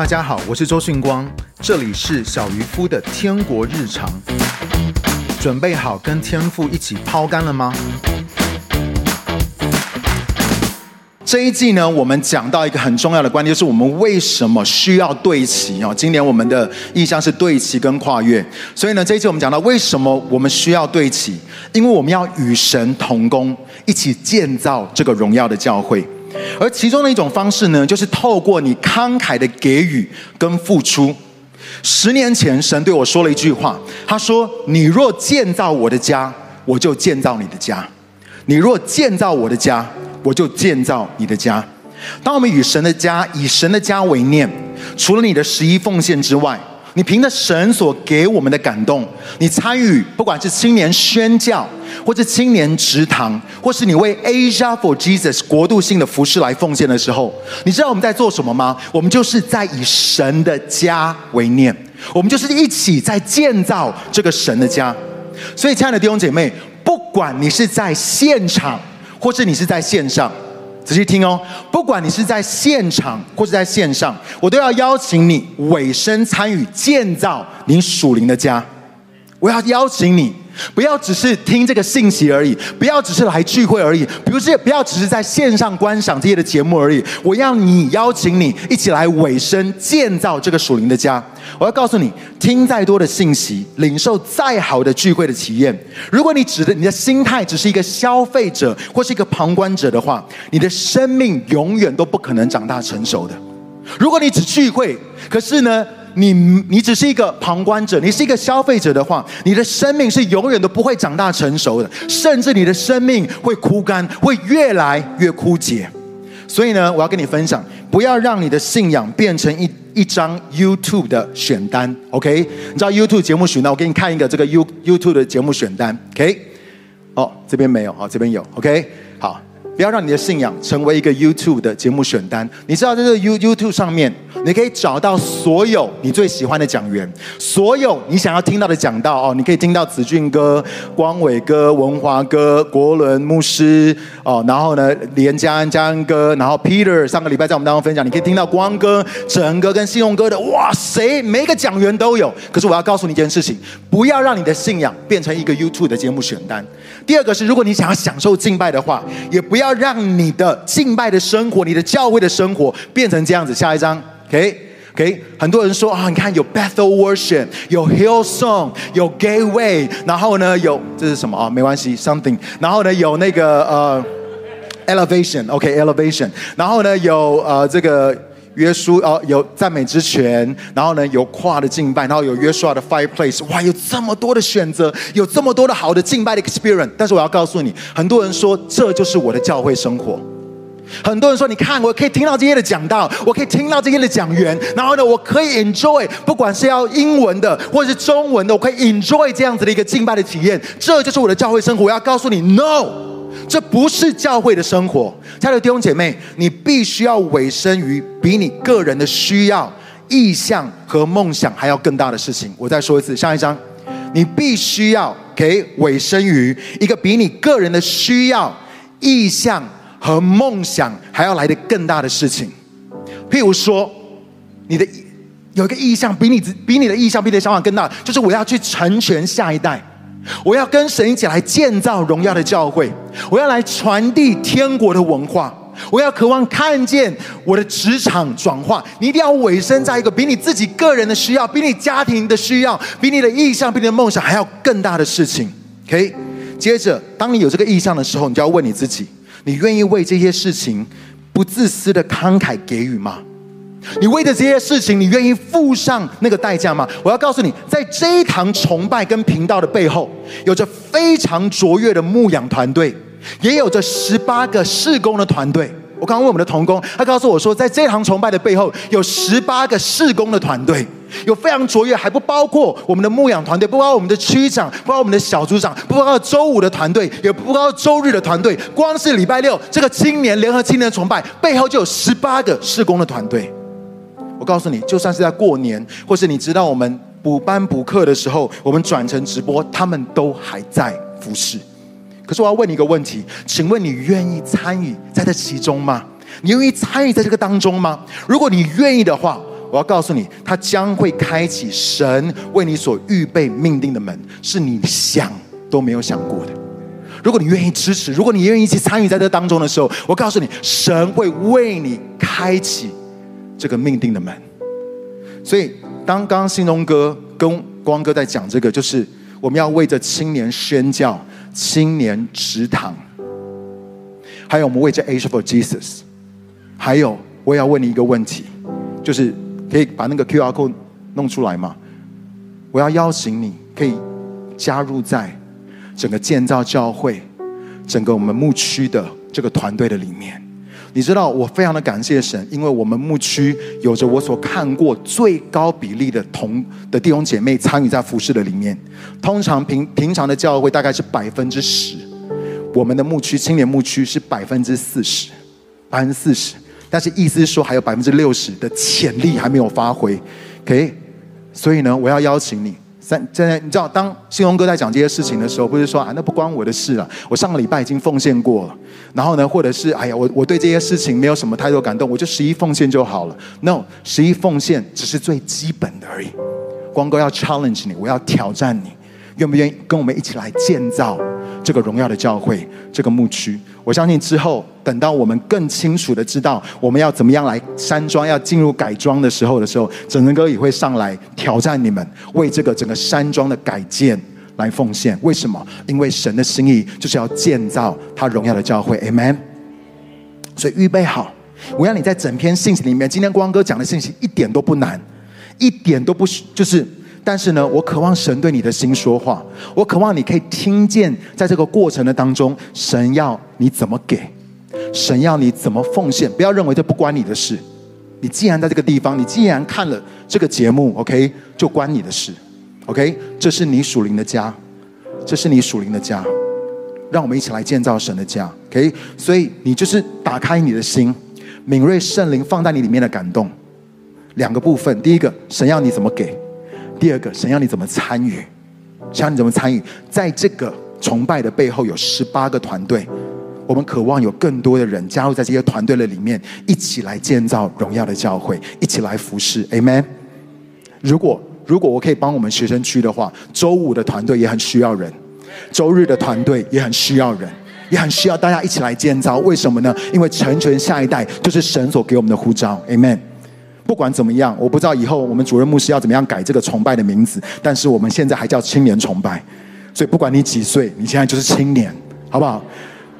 大家好，我是周迅光，这里是小渔夫的天国日常。准备好跟天父一起抛竿了吗？这一季呢，我们讲到一个很重要的观念，就是我们为什么需要对齐哦。今年我们的意向是对齐跟跨越，所以呢，这一季我们讲到为什么我们需要对齐，因为我们要与神同工，一起建造这个荣耀的教会。而其中的一种方式呢，就是透过你慷慨的给予跟付出。十年前，神对我说了一句话，他说：“你若建造我的家，我就建造你的家；你若建造我的家，我就建造你的家。”当我们与神的家，以神的家为念，除了你的十一奉献之外，你凭着神所给我们的感动，你参与不管是青年宣教，或者青年职堂，或是你为 Asia for Jesus 国度性的服事来奉献的时候，你知道我们在做什么吗？我们就是在以神的家为念，我们就是一起在建造这个神的家。所以，亲爱的弟兄姐妹，不管你是在现场，或是你是在线上。仔细听哦，不管你是在现场或是在线上，我都要邀请你委身参与建造你属灵的家。我要邀请你。不要只是听这个信息而已，不要只是来聚会而已，不是不要只是在线上观赏这些的节目而已。我要你邀请你一起来委身建造这个属灵的家。我要告诉你，听再多的信息，领受再好的聚会的体验，如果你指的你的心态只是一个消费者或是一个旁观者的话，你的生命永远都不可能长大成熟的。如果你只聚会，可是呢，你你只是一个旁观者，你是一个消费者的话，你的生命是永远都不会长大成熟的，甚至你的生命会枯干，会越来越枯竭。所以呢，我要跟你分享，不要让你的信仰变成一一张 YouTube 的选单，OK？你知道 YouTube 节目选单，我给你看一个这个 You YouTube 的节目选单，OK？哦，这边没有，哦，这边有，OK？不要让你的信仰成为一个 YouTube 的节目选单。你知道，在这个 You YouTube 上面，你可以找到所有你最喜欢的讲员，所有你想要听到的讲道哦。你可以听到子俊哥、光伟哥、文华哥、国伦牧师哦，然后呢，连家安、家安哥，然后 Peter 上个礼拜在我们当中分享，你可以听到光哥、整哥跟信用哥的。哇塞，每一个讲员都有。可是我要告诉你一件事情，不要让你的信仰变成一个 YouTube 的节目选单。第二个是，如果你想要享受敬拜的话，也不要。要让你的敬拜的生活，你的教会的生活变成这样子。下一张，OK，OK。很多人说啊，你看有 Bethel Worship，有 Hillsong，有 Gateway，然后呢有这是什么啊？没关系，Something。然后呢有那个呃 Elevation，OK，Elevation。然后呢有呃这个。约书哦，有赞美之泉，然后呢有跨的敬拜，然后有约书亚的 Fireplace，哇，有这么多的选择，有这么多的好的敬拜的 experience。但是我要告诉你，很多人说这就是我的教会生活。很多人说，你看，我可以听到这些的讲道，我可以听到这些的讲员，然后呢，我可以 enjoy，不管是要英文的或者是中文的，我可以 enjoy 这样子的一个敬拜的体验。这就是我的教会生活。我要告诉你，no。这不是教会的生活，亲爱的弟兄姐妹，你必须要委身于比你个人的需要、意向和梦想还要更大的事情。我再说一次，下一章，你必须要给委身于一个比你个人的需要、意向和梦想还要来的更大的事情。譬如说，你的有一个意向比你比你的意向比你的想法更大，就是我要去成全下一代。我要跟神一起来建造荣耀的教会，我要来传递天国的文化，我要渴望看见我的职场转化。你一定要委身在一个比你自己个人的需要、比你家庭的需要、比你的意向、比你的梦想还要更大的事情。OK，接着，当你有这个意向的时候，你就要问你自己：你愿意为这些事情不自私的慷慨给予吗？你为的这些事情，你愿意付上那个代价吗？我要告诉你，在这一堂崇拜跟频道的背后，有着非常卓越的牧养团队，也有着十八个事工的团队。我刚刚问我们的同工，他告诉我说，在这堂崇拜的背后，有十八个事工的团队，有非常卓越，还不包括我们的牧养团队，不包括我们的区长，不包括我们的小组长，不包括周五的团队，也不包括周日的团队。光是礼拜六这个青年联合青年崇拜背后，就有十八个事工的团队。我告诉你，就算是在过年，或是你知道我们补班补课的时候，我们转成直播，他们都还在服侍。可是我要问你一个问题，请问你愿意参与在这其中吗？你愿意参与在这个当中吗？如果你愿意的话，我要告诉你，他将会开启神为你所预备命定的门，是你想都没有想过的。如果你愿意支持，如果你愿意去参与在这当中的时候，我告诉你，神会为你开启这个命定的门。所以，当刚刚信东哥跟光哥在讲这个，就是我们要为着青年宣教、青年植堂，还有我们为着 Age for Jesus，还有我也要问你一个问题，就是可以把那个 QR code 弄出来吗？我要邀请你，可以加入在。整个建造教会，整个我们牧区的这个团队的里面，你知道我非常的感谢神，因为我们牧区有着我所看过最高比例的同的弟兄姐妹参与在服事的里面。通常平平常的教会大概是百分之十，我们的牧区青年牧区是百分之四十，百分之四十。但是意思是说还有百分之六十的潜力还没有发挥，OK？所以呢，我要邀请你。在在，你知道，当信荣哥在讲这些事情的时候，不是说啊，那不关我的事了。我上个礼拜已经奉献过了，然后呢，或者是哎呀，我我对这些事情没有什么太多感动，我就十一奉献就好了。No，十一奉献只是最基本的而已。光哥要 challenge 你，我要挑战你。愿不愿意跟我们一起来建造这个荣耀的教会，这个牧区？我相信之后，等到我们更清楚的知道我们要怎么样来山庄，要进入改装的时候的时候，整人哥也会上来挑战你们，为这个整个山庄的改建来奉献。为什么？因为神的心意就是要建造他荣耀的教会，Amen。所以预备好，我让你在整篇信息里面，今天光哥讲的信息一点都不难，一点都不就是。但是呢，我渴望神对你的心说话。我渴望你可以听见，在这个过程的当中，神要你怎么给，神要你怎么奉献。不要认为这不关你的事。你既然在这个地方，你既然看了这个节目，OK，就关你的事。OK，这是你属灵的家，这是你属灵的家。让我们一起来建造神的家。OK，所以你就是打开你的心，敏锐圣灵放在你里面的感动。两个部分，第一个，神要你怎么给。第二个，神要你怎么参与？神要你怎么参与？在这个崇拜的背后有十八个团队，我们渴望有更多的人加入在这些团队的里面，一起来建造荣耀的教会，一起来服侍。Amen。如果如果我可以帮我们学生区的话，周五的团队也很需要人，周日的团队也很需要人，也很需要大家一起来建造。为什么呢？因为成全下一代就是神所给我们的呼召。Amen。不管怎么样，我不知道以后我们主任牧师要怎么样改这个崇拜的名字，但是我们现在还叫青年崇拜，所以不管你几岁，你现在就是青年，好不好？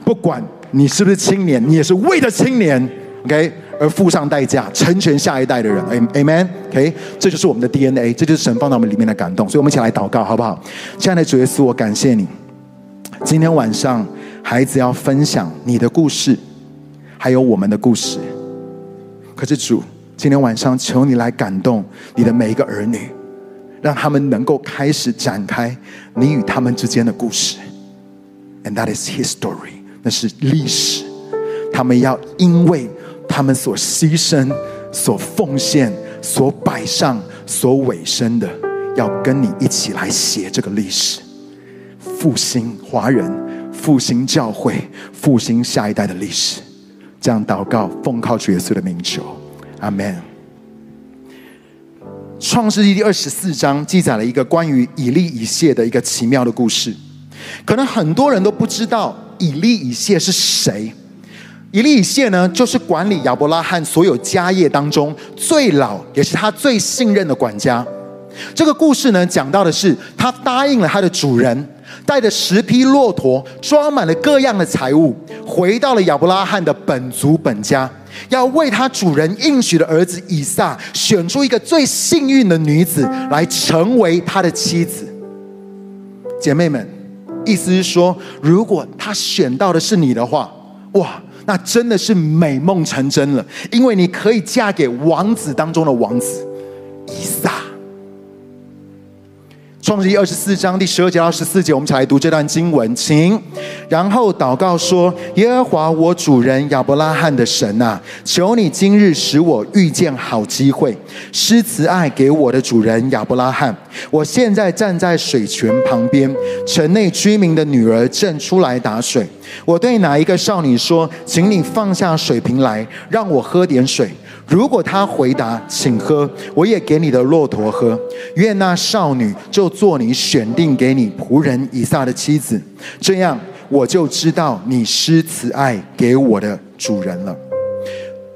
不管你是不是青年，你也是为了青年，OK，而付上代价，成全下一代的人，Amen，OK，这就是我们的 DNA，这就是神放到我们里面的感动，所以我们一起来祷告，好不好？亲爱的主耶稣，我感谢你，今天晚上孩子要分享你的故事，还有我们的故事，可是主。今天晚上，求你来感动你的每一个儿女，让他们能够开始展开你与他们之间的故事。And that is history，那是历史。他们要因为他们所牺牲、所奉献、所摆上、所委身的，要跟你一起来写这个历史，复兴华人、复兴教会、复兴下一代的历史。这样祷告，奉靠主耶稣的名求。阿门。创世记第二十四章记载了一个关于以利以谢的一个奇妙的故事。可能很多人都不知道以利以谢是谁。以利以谢呢，就是管理亚伯拉罕所有家业当中最老，也是他最信任的管家。这个故事呢，讲到的是他答应了他的主人，带着十匹骆驼，装满了各样的财物，回到了亚伯拉罕的本族本家。要为他主人应许的儿子以撒选出一个最幸运的女子来成为他的妻子。姐妹们，意思是说，如果他选到的是你的话，哇，那真的是美梦成真了，因为你可以嫁给王子当中的王子以撒。创世记二十四章第十二节到十四节，我们一起来读这段经文，请。然后祷告说：“耶和华我主人亚伯拉罕的神啊，求你今日使我遇见好机会，施慈爱给我的主人亚伯拉罕，我现在站在水泉旁边，城内居民的女儿正出来打水。我对哪一个少女说：“请你放下水瓶来，让我喝点水。”如果他回答：“请喝”，我也给你的骆驼喝。愿那少女就做你选定给你仆人以撒的妻子，这样我就知道你施慈爱给我的主人了。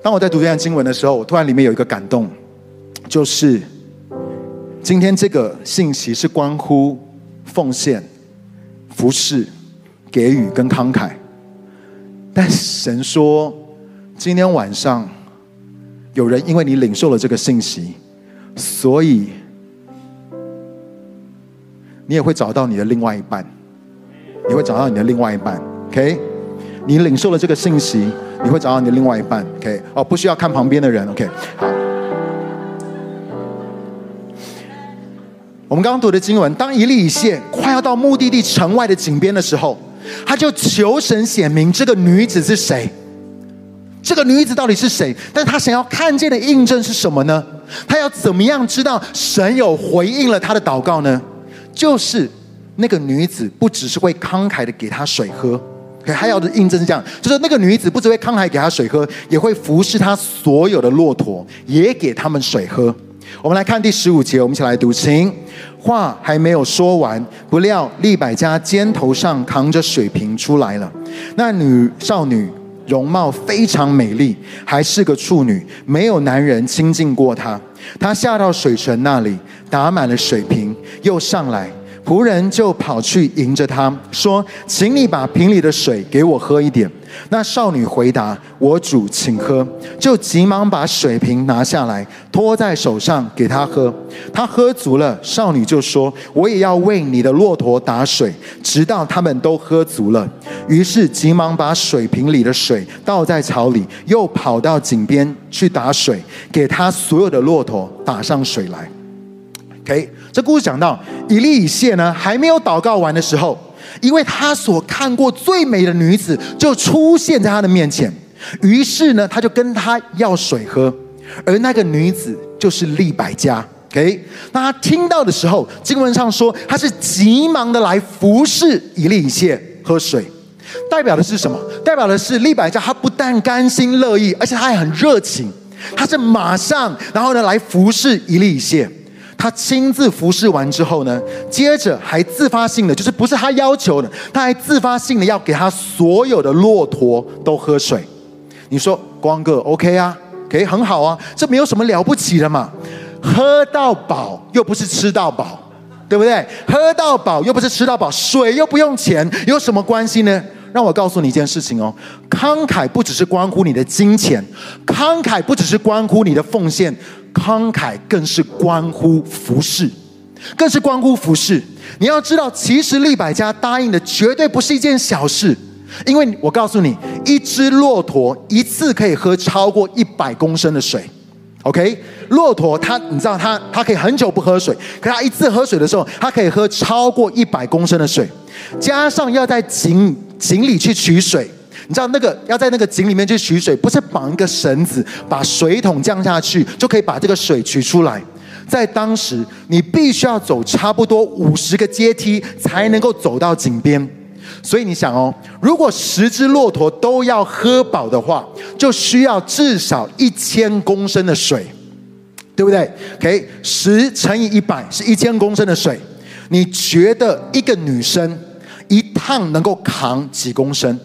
当我在读这段经文的时候，我突然里面有一个感动，就是今天这个信息是关乎奉献、服侍、给予跟慷慨，但神说，今天晚上有人因为你领受了这个信息，所以你也会找到你的另外一半，你会找到你的另外一半，OK？你领受了这个信息。你会找到你的另外一半，OK？哦，不需要看旁边的人，OK？好。我们刚刚读的经文，当以利以谢快要到目的地城外的井边的时候，他就求神显明这个女子是谁？这个女子到底是谁？但是他想要看见的印证是什么呢？她要怎么样知道神有回应了她的祷告呢？就是那个女子不只是会慷慨的给她水喝。还要的印证是这样，就是那个女子不只会慷慨给她水喝，也会服侍她所有的骆驼，也给他们水喝。我们来看第十五节，我们一起来读，请。话还没有说完，不料利百加肩头上扛着水瓶出来了。那女少女容貌非常美丽，还是个处女，没有男人亲近过她。她下到水城那里，打满了水瓶，又上来。仆人就跑去迎着他说：“请你把瓶里的水给我喝一点。”那少女回答：“我主，请喝。”就急忙把水瓶拿下来，托在手上给他喝。他喝足了，少女就说：“我也要为你的骆驼打水，直到他们都喝足了。”于是急忙把水瓶里的水倒在槽里，又跑到井边去打水，给他所有的骆驼打上水来。OK，这故事讲到以利以谢呢，还没有祷告完的时候，因为他所看过最美的女子就出现在他的面前，于是呢，他就跟他要水喝，而那个女子就是利百加。OK，那他听到的时候，经文上说他是急忙的来服侍以利以谢喝水，代表的是什么？代表的是利百加他不但甘心乐意，而且他还很热情，他是马上然后呢来服侍以利以谢。他亲自服侍完之后呢，接着还自发性的，就是不是他要求的，他还自发性的要给他所有的骆驼都喝水。你说光哥 OK 啊，可以很好啊，这没有什么了不起的嘛，喝到饱又不是吃到饱，对不对？喝到饱又不是吃到饱，水又不用钱，有什么关系呢？让我告诉你一件事情哦，慷慨不只是关乎你的金钱，慷慨不只是关乎你的奉献。慷慨更是关乎服侍，更是关乎服侍。你要知道，其实利百家答应的绝对不是一件小事，因为我告诉你，一只骆驼一次可以喝超过一百公升的水。OK，骆驼它，你知道它，它可以很久不喝水，可它一次喝水的时候，它可以喝超过一百公升的水，加上要在井井里去取水。你知道那个要在那个井里面去取水，不是绑一个绳子，把水桶降下去就可以把这个水取出来。在当时，你必须要走差不多五十个阶梯才能够走到井边。所以你想哦，如果十只骆驼都要喝饱的话，就需要至少一千公升的水，对不对？OK，十乘以一百是一千公升的水。你觉得一个女生一趟能够扛几公升？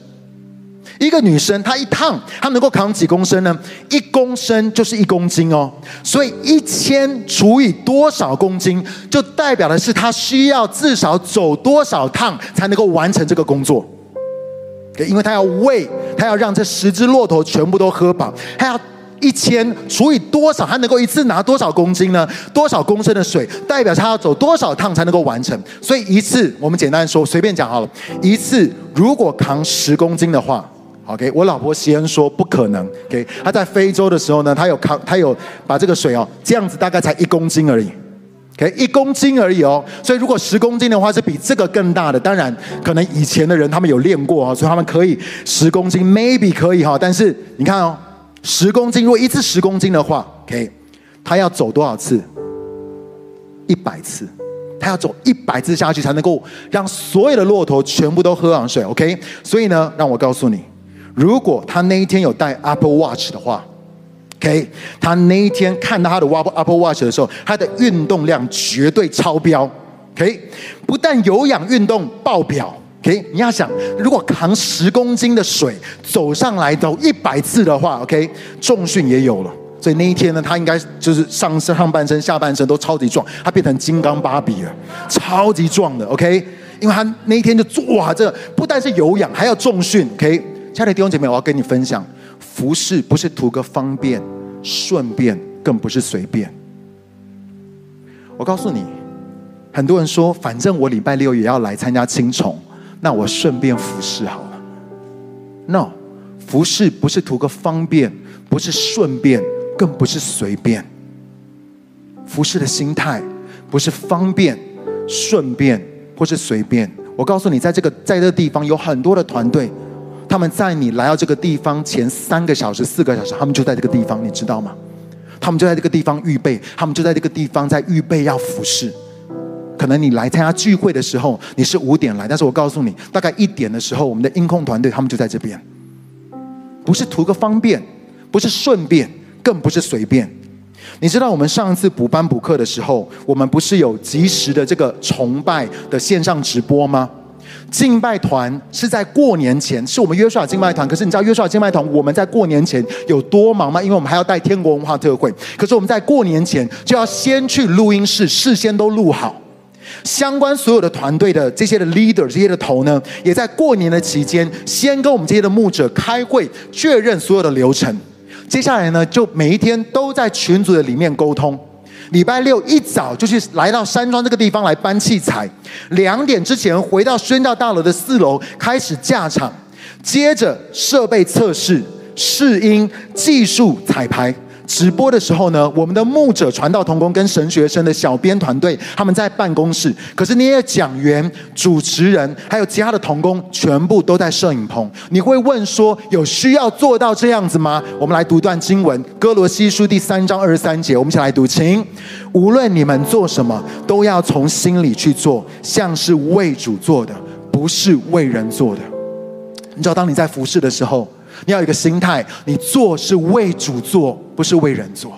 一个女生，她一趟她能够扛几公升呢？一公升就是一公斤哦，所以一千除以多少公斤，就代表的是她需要至少走多少趟才能够完成这个工作。因为她要喂，她要让这十只骆驼全部都喝饱，她要一千除以多少，她能够一次拿多少公斤呢？多少公升的水，代表她要走多少趟才能够完成。所以一次，我们简单说，随便讲好了，一次如果扛十公斤的话。OK，我老婆西恩说不可能。OK，她在非洲的时候呢，她有扛，她有把这个水哦，这样子大概才一公斤而已。OK，一公斤而已哦。所以如果十公斤的话，是比这个更大的。当然，可能以前的人他们有练过啊，所以他们可以十公斤，maybe 可以哈。但是你看哦，十公斤，如果一次十公斤的话，OK，他要走多少次？一百次，他要走一百次下去才能够让所有的骆驼全部都喝完水。OK，所以呢，让我告诉你，如果他那一天有带 Apple Watch 的话，OK，他那一天看到他的 Apple Watch 的时候，他的运动量绝对超标。OK，不但有氧运动爆表。OK，你要想，如果扛十公斤的水走上来走一百次的话，OK，重训也有了。所以那一天呢，他应该就是上身上半身、下半身都超级壮，他变成金刚芭比了，超级壮的。OK，因为他那一天就哇，这不但是有氧，还要重训。OK，亲爱的弟兄姐妹，我要跟你分享，服侍不是图个方便、顺便，更不是随便。我告诉你，很多人说，反正我礼拜六也要来参加青虫。那我顺便服侍好了。No，服侍不是图个方便，不是顺便，更不是随便。服侍的心态不是方便、顺便或是随便。我告诉你，在这个在这个地方有很多的团队，他们在你来到这个地方前三个小时、四个小时，他们就在这个地方，你知道吗？他们就在这个地方预备，他们就在这个地方在预备要服侍。可能你来参加聚会的时候，你是五点来，但是我告诉你，大概一点的时候，我们的音控团队他们就在这边，不是图个方便，不是顺便，更不是随便。你知道我们上一次补班补课的时候，我们不是有及时的这个崇拜的线上直播吗？敬拜团是在过年前，是我们约书亚敬拜团。可是你知道约书亚敬拜团我们在过年前有多忙吗？因为我们还要带天国文化特会。可是我们在过年前就要先去录音室，事先都录好。相关所有的团队的这些的 leader，这些的头呢，也在过年的期间，先跟我们这些的牧者开会，确认所有的流程。接下来呢，就每一天都在群组的里面沟通。礼拜六一早就去来到山庄这个地方来搬器材，两点之前回到宣教大楼的四楼开始架场，接着设备测试、试音、技术彩排。直播的时候呢，我们的牧者、传道同工跟神学生的小编团队，他们在办公室。可是那些讲员、主持人还有其他的同工，全部都在摄影棚。你会问说，有需要做到这样子吗？我们来读段经文，《歌罗西书》第三章二十三节，我们一起来读，请。无论你们做什么，都要从心里去做，像是为主做的，不是为人做的。你知道，当你在服侍的时候。你要有一个心态，你做是为主做，不是为人做。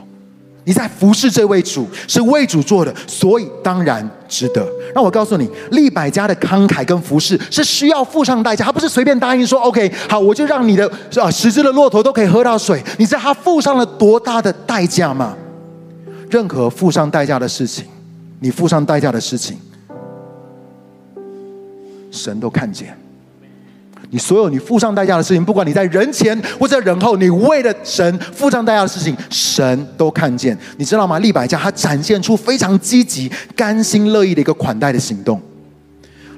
你在服侍这位主，是为主做的，所以当然值得。让我告诉你，利百家的慷慨跟服侍是需要付上代价，他不是随便答应说 “OK，好，我就让你的啊十只的骆驼都可以喝到水”。你知道他付上了多大的代价吗？任何付上代价的事情，你付上代价的事情，神都看见。你所有你付上代价的事情，不管你在人前或者人后，你为了神付上代价的事情，神都看见。你知道吗？利百加他展现出非常积极、甘心乐意的一个款待的行动。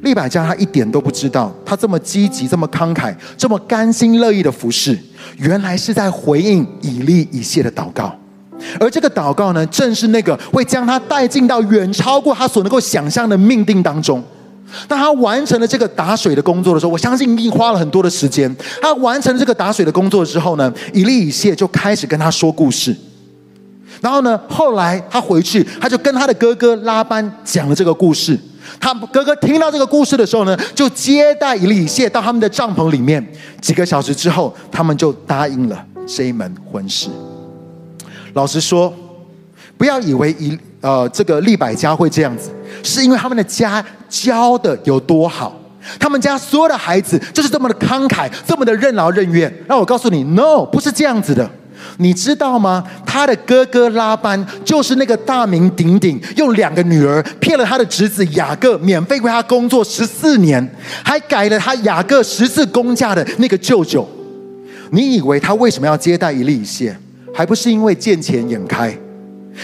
利百加他一点都不知道，他这么积极、这么慷慨、这么甘心乐意的服侍，原来是在回应以利以谢的祷告。而这个祷告呢，正是那个会将他带进到远超过他所能够想象的命定当中。当他完成了这个打水的工作的时候，我相信一定花了很多的时间。他完成了这个打水的工作之后呢，以利以谢就开始跟他说故事。然后呢，后来他回去，他就跟他的哥哥拉班讲了这个故事。他哥哥听到这个故事的时候呢，就接待以利以谢到他们的帐篷里面。几个小时之后，他们就答应了这一门婚事。老实说，不要以为以呃这个利百家会这样子。是因为他们的家教的有多好，他们家所有的孩子就是这么的慷慨，这么的任劳任怨。让我告诉你，no，不是这样子的。你知道吗？他的哥哥拉班就是那个大名鼎鼎，用两个女儿骗了他的侄子雅各，免费为他工作十四年，还改了他雅各十次工价的那个舅舅。你以为他为什么要接待以利以谢？还不是因为见钱眼开？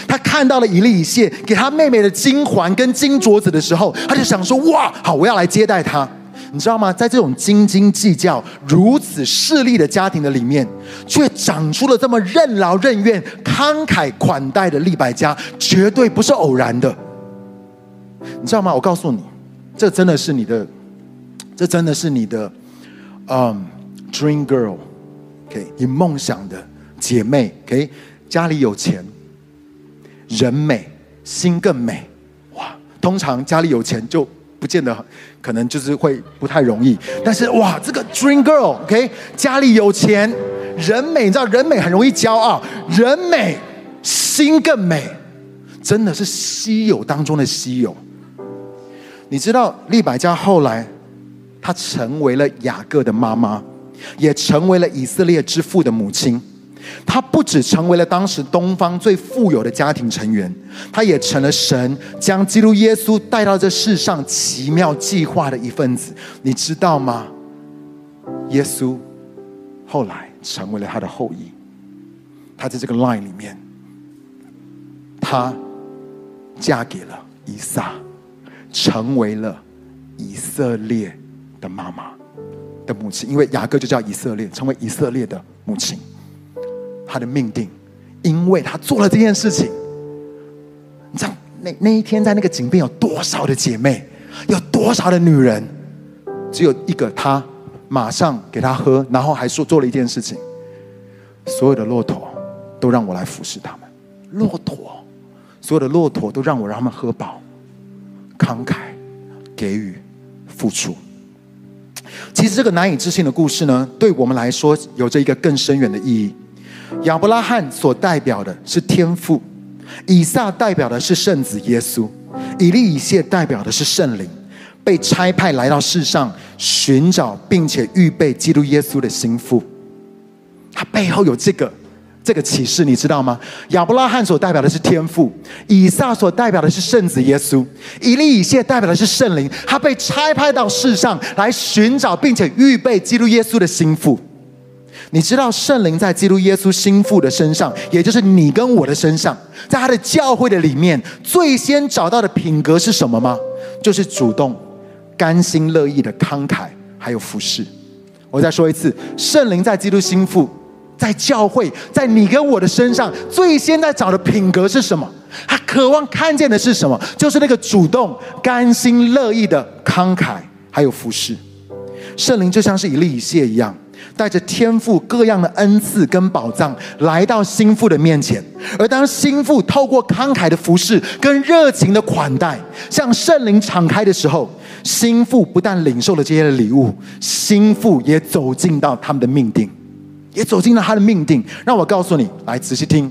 他看到了以利以谢给他妹妹的金环跟金镯子的时候，他就想说：“哇，好，我要来接待他。”你知道吗？在这种斤斤计较、如此势利的家庭的里面，却长出了这么任劳任怨、慷慨款待的利百家，绝对不是偶然的。你知道吗？我告诉你，这真的是你的，这真的是你的，嗯，dream girl，OK，你梦想的姐妹，OK，家里有钱。人美心更美，哇通常家里有钱就不见得，可能就是会不太容易。但是哇，这个 Dream Girl，OK，家里有钱，人美，你知道人美很容易骄傲，人美心更美，真的是稀有当中的稀有。你知道利百加后来，她成为了雅各的妈妈，也成为了以色列之父的母亲。他不只成为了当时东方最富有的家庭成员，他也成了神将基督耶稣带到这世上奇妙计划的一份子。你知道吗？耶稣后来成为了他的后裔，他在这个 line 里面，他嫁给了以撒。成为了以色列的妈妈的母亲，因为雅各就叫以色列，成为以色列的母亲。他的命定，因为他做了这件事情。你知道那那一天在那个井边有多少的姐妹，有多少的女人，只有一个他，马上给他喝，然后还说做了一件事情：所有的骆驼都让我来服侍他们。骆驼，所有的骆驼都让我让他们喝饱。慷慨给予付出，其实这个难以置信的故事呢，对我们来说有着一个更深远的意义。亚伯拉罕所代表的是天父，以撒代表的是圣子耶稣，以利以谢代表的是圣灵，被差派来到世上寻找并且预备基督耶稣的心腹。他背后有这个。这个启示你知道吗？亚伯拉罕所代表的是天父，以撒所代表的是圣子耶稣，以利以谢代表的是圣灵。他被差派到世上来寻找并且预备基督耶稣的心腹。你知道圣灵在基督耶稣心腹的身上，也就是你跟我的身上，在他的教会的里面，最先找到的品格是什么吗？就是主动、甘心乐意的慷慨，还有服侍。我再说一次，圣灵在基督心腹。在教会，在你跟我的身上，最先在找的品格是什么？他渴望看见的是什么？就是那个主动、甘心乐意的慷慨，还有服侍。圣灵就像是以利以谢一样，带着天父各样的恩赐跟宝藏，来到心腹的面前。而当心腹透过慷慨的服侍跟热情的款待，向圣灵敞开的时候，心腹不但领受了这些的礼物，心腹也走进到他们的命定。也走进了他的命定。让我告诉你，来仔细听，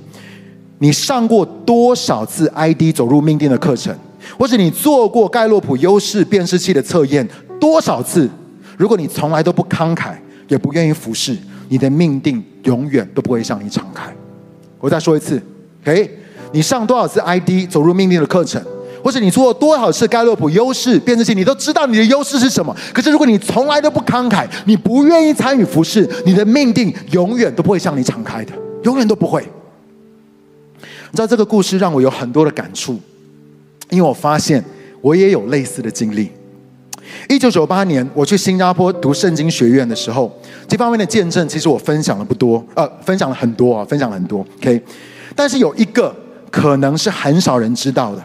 你上过多少次 ID 走入命定的课程，或者你做过盖洛普优势辨识器的测验多少次？如果你从来都不慷慨，也不愿意服侍，你的命定永远都不会向你敞开。我再说一次，OK？你上多少次 ID 走入命定的课程？或者你做了多少次盖洛普优势辨识器，你都知道你的优势是什么。可是如果你从来都不慷慨，你不愿意参与服侍，你的命定永远都不会向你敞开的，永远都不会。你知道这个故事让我有很多的感触，因为我发现我也有类似的经历。一九九八年我去新加坡读圣经学院的时候，这方面的见证其实我分享了不多，呃，分享了很多啊，分享了很多。OK，但是有一个可能是很少人知道的。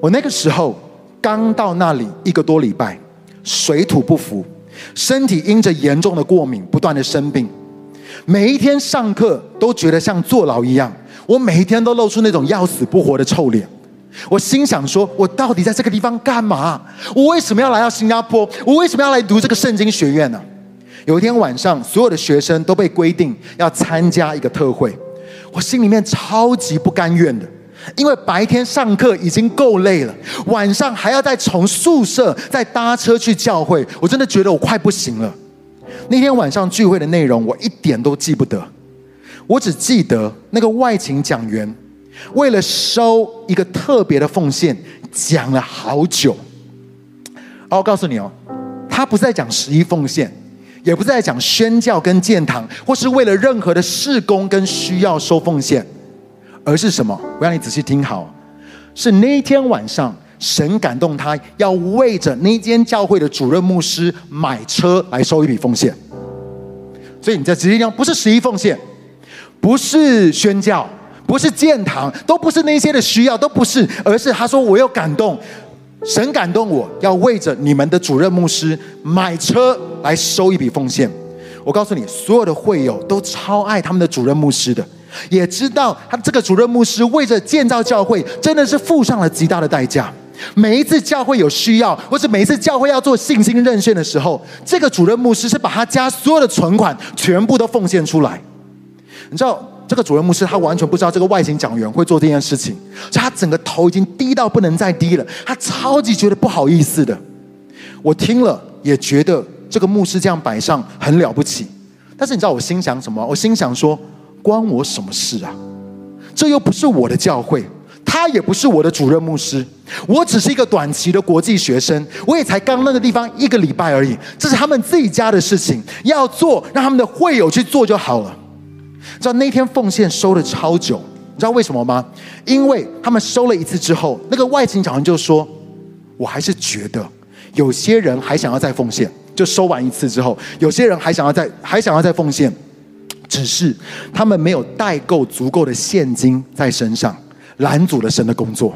我那个时候刚到那里一个多礼拜，水土不服，身体因着严重的过敏不断的生病，每一天上课都觉得像坐牢一样，我每一天都露出那种要死不活的臭脸。我心想说，我到底在这个地方干嘛？我为什么要来到新加坡？我为什么要来读这个圣经学院呢？有一天晚上，所有的学生都被规定要参加一个特会，我心里面超级不甘愿的。因为白天上课已经够累了，晚上还要再从宿舍再搭车去教会，我真的觉得我快不行了。那天晚上聚会的内容我一点都记不得，我只记得那个外勤讲员为了收一个特别的奉献讲了好久。哦，我告诉你哦，他不是在讲十一奉献，也不是在讲宣教跟建堂，或是为了任何的事工跟需要收奉献。而是什么？我让你仔细听好，是那一天晚上，神感动他要为着那间教会的主任牧师买车来收一笔奉献。所以你在仔细听，不是十一奉献，不是宣教，不是建堂，都不是那些的需要，都不是，而是他说我要感动，神感动我要为着你们的主任牧师买车来收一笔奉献。我告诉你，所有的会友都超爱他们的主任牧师的。也知道他这个主任牧师为着建造教会，真的是付上了极大的代价。每一次教会有需要，或是每一次教会要做信心认证的时候，这个主任牧师是把他家所有的存款全部都奉献出来。你知道，这个主任牧师他完全不知道这个外籍讲员会做这件事情，所以他整个头已经低到不能再低了，他超级觉得不好意思的。我听了也觉得这个牧师这样摆上很了不起，但是你知道我心想什么？我心想说，关我什么事啊？这又不是我的教会，他也不是我的主任牧师，我只是一个短期的国际学生，我也才刚那个地方一个礼拜而已，这是他们自己家的事情，要做让他们的会友去做就好了。知道那天奉献收的超久，你知道为什么吗？因为他们收了一次之后，那个外勤长就说：“我还是觉得有些人还想要再奉献，就收完一次之后，有些人还想要再还想要再奉献。”只是他们没有带够足够的现金在身上，拦阻了神的工作。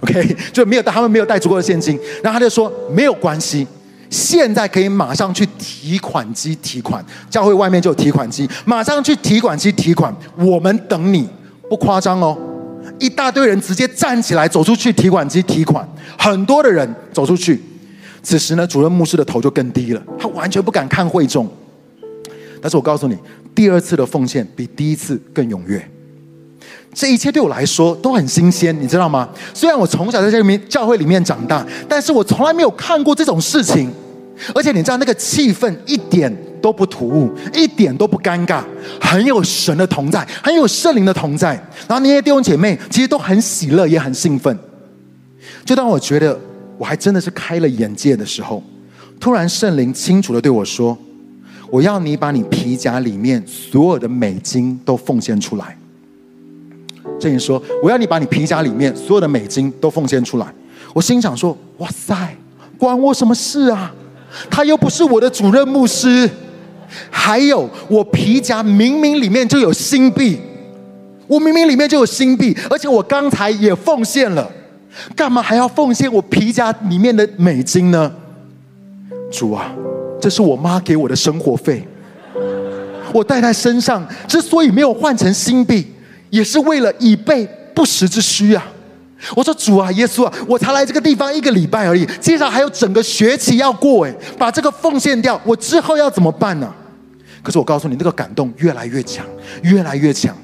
OK，就没有他们没有带足够的现金，然后他就说没有关系，现在可以马上去提款机提款，教会外面就有提款机，马上去提款机提款，我们等你，不夸张哦，一大堆人直接站起来走出去提款机提款，很多的人走出去。此时呢，主任牧师的头就更低了，他完全不敢看会众。但是我告诉你。第二次的奉献比第一次更踊跃，这一切对我来说都很新鲜，你知道吗？虽然我从小在这里面教会里面长大，但是我从来没有看过这种事情。而且你知道那个气氛一点都不突兀，一点都不尴尬，很有神的同在，很有圣灵的同在。然后那些弟兄姐妹其实都很喜乐，也很兴奋。就当我觉得我还真的是开了眼界的时候，突然圣灵清楚的对我说。我要你把你皮夹里面所有的美金都奉献出来。这里说，我要你把你皮夹里面所有的美金都奉献出来。我心想说：哇塞，关我什么事啊？他又不是我的主任牧师。还有，我皮夹明明里面就有新币，我明明里面就有新币，而且我刚才也奉献了，干嘛还要奉献我皮夹里面的美金呢？主啊！这是我妈给我的生活费，我带在身上。之所以没有换成新币，也是为了以备不时之需啊！我说主啊，耶稣啊，我才来这个地方一个礼拜而已，接下来还有整个学期要过，诶，把这个奉献掉，我之后要怎么办呢？可是我告诉你，那个感动越来越强，越来越强，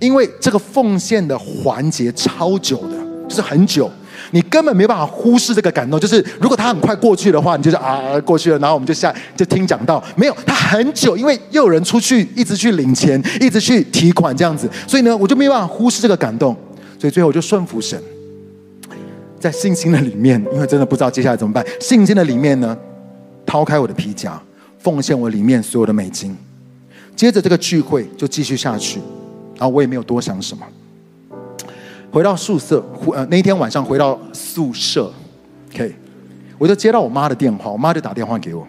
因为这个奉献的环节超久的，就是很久。你根本没办法忽视这个感动，就是如果他很快过去的话，你就是啊过去了，然后我们就下就听讲道。没有，他很久，因为又有人出去一直去领钱，一直去提款这样子，所以呢，我就没办法忽视这个感动，所以最后我就顺服神，在信心的里面，因为真的不知道接下来怎么办，信心的里面呢，掏开我的皮夹，奉献我里面所有的美金，接着这个聚会就继续下去，然后我也没有多想什么。回到宿舍，呃，那一天晚上回到宿舍，OK，我就接到我妈的电话，我妈就打电话给我，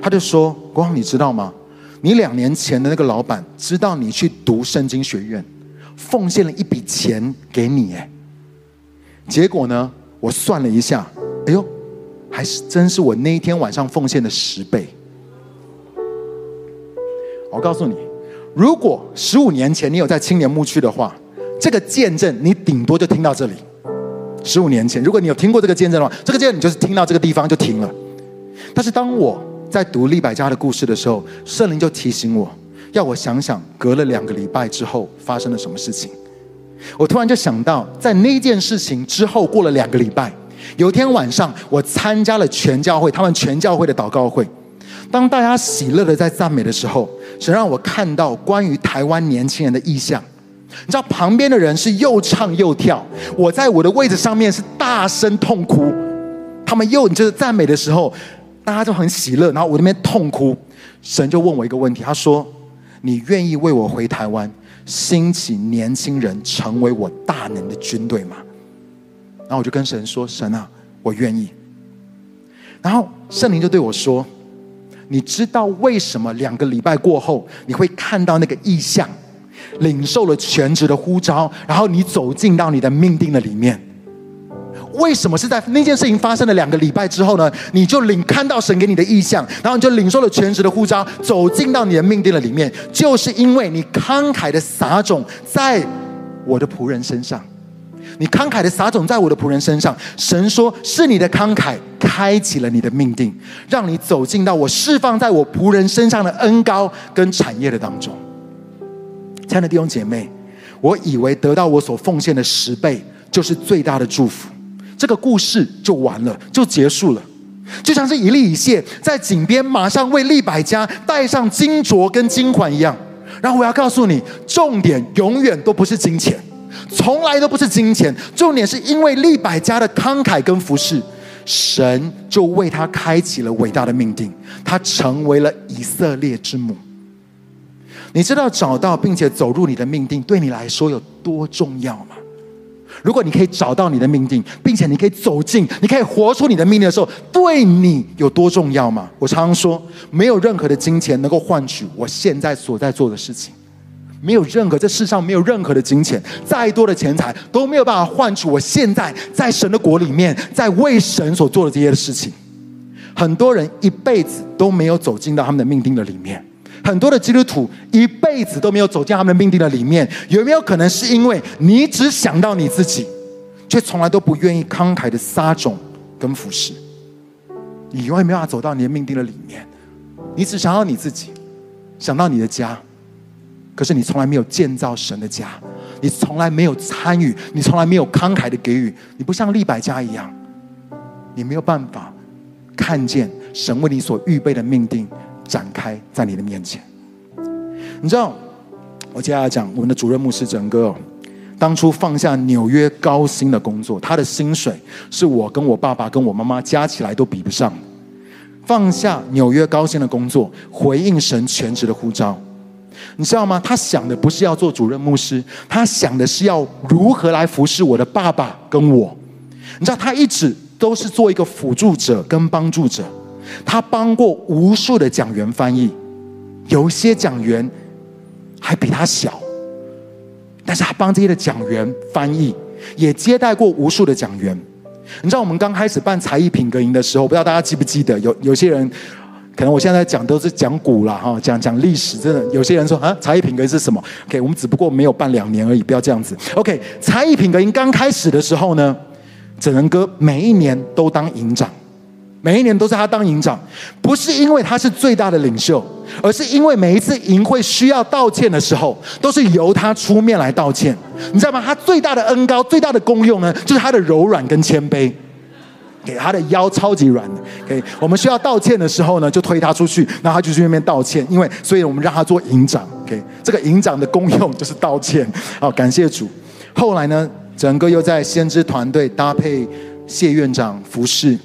她就说：“光，你知道吗？你两年前的那个老板知道你去读圣经学院，奉献了一笔钱给你，哎，结果呢，我算了一下，哎呦，还是真是我那一天晚上奉献的十倍。我告诉你，如果十五年前你有在青年牧区的话。”这个见证，你顶多就听到这里。十五年前，如果你有听过这个见证的话，这个见证你就是听到这个地方就停了。但是当我在读利百加的故事的时候，圣灵就提醒我，要我想想隔了两个礼拜之后发生了什么事情。我突然就想到，在那件事情之后过了两个礼拜，有一天晚上我参加了全教会他们全教会的祷告会。当大家喜乐的在赞美的时候，神让我看到关于台湾年轻人的异象。你知道旁边的人是又唱又跳，我在我的位置上面是大声痛哭。他们又就是赞美的时候，大家就很喜乐，然后我那边痛哭。神就问我一个问题，他说：“你愿意为我回台湾，兴起年轻人成为我大能的军队吗？”然后我就跟神说：“神啊，我愿意。”然后圣灵就对我说：“你知道为什么两个礼拜过后你会看到那个异象？”领受了全职的呼召，然后你走进到你的命定的里面。为什么是在那件事情发生了两个礼拜之后呢？你就领看到神给你的意象，然后你就领受了全职的呼召，走进到你的命定的里面，就是因为你慷慨的撒种在我的仆人身上，你慷慨的撒种在我的仆人身上。神说：是你的慷慨开启了你的命定，让你走进到我释放在我仆人身上的恩膏跟产业的当中。亲爱的弟兄姐妹，我以为得到我所奉献的十倍就是最大的祝福，这个故事就完了，就结束了。就像是一粒一谢在井边马上为利百家戴上金镯跟金环一样。然后我要告诉你，重点永远都不是金钱，从来都不是金钱。重点是因为利百家的慷慨跟服侍，神就为他开启了伟大的命定，他成为了以色列之母。你知道找到并且走入你的命定对你来说有多重要吗？如果你可以找到你的命定，并且你可以走进，你可以活出你的命定的时候，对你有多重要吗？我常常说，没有任何的金钱能够换取我现在所在做的事情，没有任何这世上没有任何的金钱，再多的钱财都没有办法换取我现在在神的国里面，在为神所做的这些事情。很多人一辈子都没有走进到他们的命定的里面。很多的基督徒一辈子都没有走进他们的命定的里面，有没有可能是因为你只想到你自己，却从来都不愿意慷慨的撒种跟服侍？你永远没有办法走到你的命定的里面，你只想到你自己，想到你的家，可是你从来没有建造神的家，你从来没有参与，你从来没有慷慨的给予，你不像利百家一样，你没有办法看见神为你所预备的命定。展开在你的面前，你知道，我接下来讲我们的主任牧师整个当初放下纽约高薪的工作，他的薪水是我跟我爸爸跟我妈妈加起来都比不上。放下纽约高薪的工作，回应神全职的呼召，你知道吗？他想的不是要做主任牧师，他想的是要如何来服侍我的爸爸跟我。你知道，他一直都是做一个辅助者跟帮助者。他帮过无数的讲员翻译，有些讲员还比他小，但是他帮这些的讲员翻译，也接待过无数的讲员。你知道我们刚开始办才艺品格营的时候，不知道大家记不记得？有有些人可能我现在讲都是讲古了哈，讲讲历史，真的有些人说啊，才艺品格是什么？OK，我们只不过没有办两年而已，不要这样子。OK，才艺品格营刚开始的时候呢，整人哥每一年都当营长。每一年都是他当营长，不是因为他是最大的领袖，而是因为每一次营会需要道歉的时候，都是由他出面来道歉。你知道吗？他最大的恩高、最大的功用呢，就是他的柔软跟谦卑。给他的腰超级软。给我们需要道歉的时候呢，就推他出去，然后他就去那边道歉。因为，所以我们让他做营长。给这个营长的功用就是道歉。好，感谢主。后来呢，整个又在先知团队搭配谢院长服侍。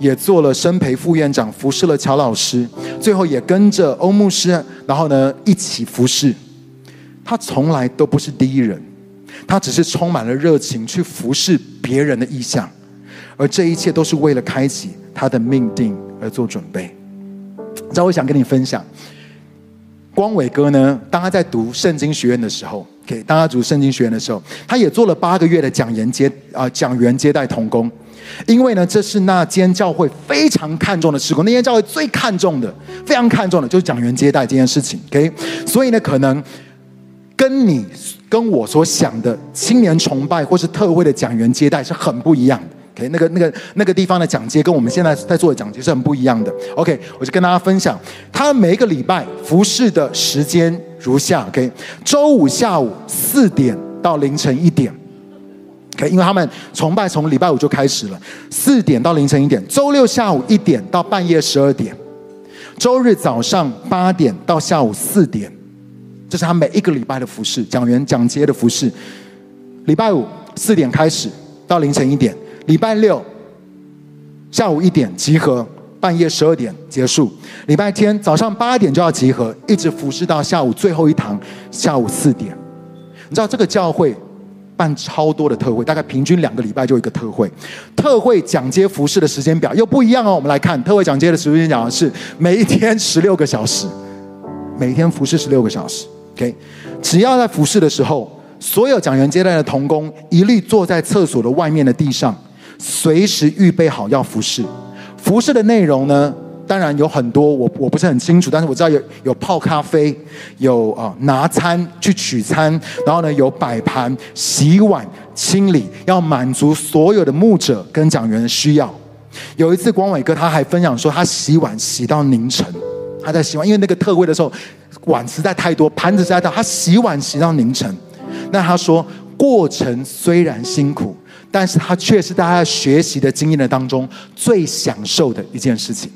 也做了生培副院长，服侍了乔老师，最后也跟着欧牧师，然后呢一起服侍。他从来都不是第一人，他只是充满了热情去服侍别人的意向，而这一切都是为了开启他的命定而做准备。你知道我想跟你分享，光伟哥呢，当他在读圣经学院的时候，给当他读圣经学院的时候，他也做了八个月的讲员接啊讲员接待童工。因为呢，这是那间教会非常看重的事工，那间教会最看重的、非常看重的，就是讲员接待这件事情。OK，所以呢，可能跟你跟我所想的青年崇拜或是特会的讲员接待是很不一样的。OK，那个、那个、那个地方的讲接跟我们现在在做的讲接是很不一样的。OK，我就跟大家分享，他每一个礼拜服侍的时间如下：OK，周五下午四点到凌晨一点。因为他们崇拜从礼拜五就开始了，四点到凌晨一点；周六下午一点到半夜十二点；周日早上八点到下午四点，这是他每一个礼拜的服饰，讲员讲接的服饰。礼拜五四点开始到凌晨一点，礼拜六下午一点集合，半夜十二点结束。礼拜天早上八点就要集合，一直服侍到下午最后一堂，下午四点。你知道这个教会？办超多的特会，大概平均两个礼拜就一个特会。特会讲接服饰的时间表又不一样哦。我们来看特会讲接的时间表是每一天十六个小时，每天服饰十六个小时。OK，只要在服饰的时候，所有讲员接待的童工一律坐在厕所的外面的地上，随时预备好要服饰。服饰的内容呢？当然有很多，我我不是很清楚，但是我知道有有泡咖啡，有啊拿餐去取餐，然后呢有摆盘、洗碗、清理，要满足所有的牧者跟讲员的需要。有一次，光伟哥他还分享说，他洗碗洗到凌晨，他在洗碗，因为那个特会的时候碗实在太多，盘子实在大，他洗碗洗到凌晨。那他说，过程虽然辛苦，但是他却是在他学习的经验的当中最享受的一件事情。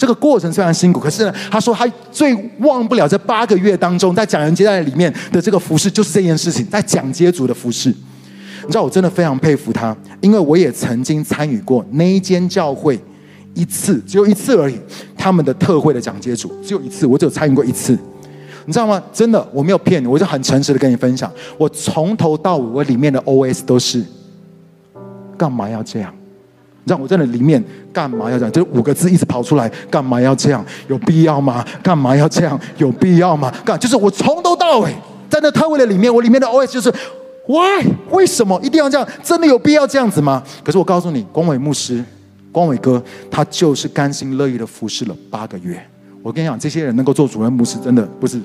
这个过程虽然辛苦，可是呢，他说他最忘不了这八个月当中在讲人接待里面的这个服事，就是这件事情，在讲接组的服事。你知道，我真的非常佩服他，因为我也曾经参与过那一间教会一次，只有一次而已。他们的特会的讲接组只有一次，我只有参与过一次。你知道吗？真的，我没有骗你，我就很诚实的跟你分享，我从头到尾，我里面的 OS 都是干嘛要这样？你知道我真的里面干嘛要这样？就是五个字一直跑出来，干嘛要这样？有必要吗？干嘛要这样？有必要吗？干就是我从头到尾在那特位的里面，我里面的 OS 就是 Why？为什么一定要这样？真的有必要这样子吗？可是我告诉你，光伟牧师、光伟哥，他就是甘心乐意的服侍了八个月。我跟你讲，这些人能够做主任牧师，真的不是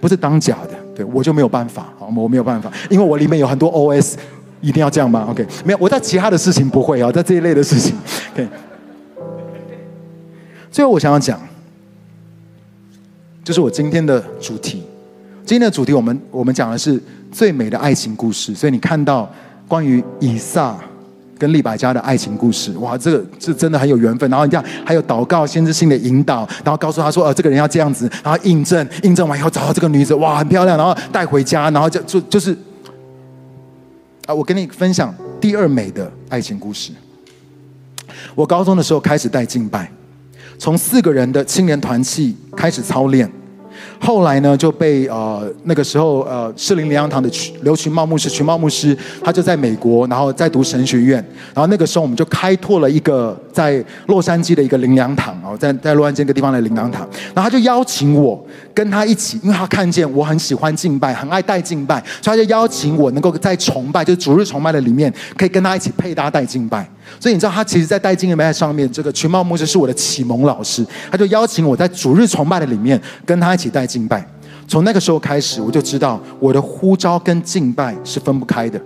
不是当假的。对我就没有办法，好，我没有办法，因为我里面有很多 OS。一定要这样吗？OK，没有，我在其他的事情不会啊，在这一类的事情，OK。最后我想要讲，就是我今天的主题。今天的主题，我们我们讲的是最美的爱情故事。所以你看到关于以撒跟利百加的爱情故事，哇，这个是真的很有缘分。然后你看，还有祷告、先知性的引导，然后告诉他说，呃，这个人要这样子，然后印证，印证完以后找到这个女子，哇，很漂亮，然后带回家，然后就就就是。啊，我跟你分享第二美的爱情故事。我高中的时候开始带敬拜，从四个人的青年团契开始操练。后来呢，就被呃那个时候呃士林灵粮堂的群刘群茂牧师，群茂牧师，他就在美国，然后在读神学院。然后那个时候，我们就开拓了一个在洛杉矶的一个灵粮堂哦，在在洛杉矶这个地方的灵粮堂。然后他就邀请我跟他一起，因为他看见我很喜欢敬拜，很爱带敬拜，所以他就邀请我能够在崇拜，就是主日崇拜的里面，可以跟他一起配搭带敬拜。所以你知道，他其实，在带敬拜上面，这个群茂牧师是我的启蒙老师。他就邀请我在主日崇拜的里面跟他一起带敬拜。从那个时候开始，我就知道我的呼召跟敬拜是分不开的。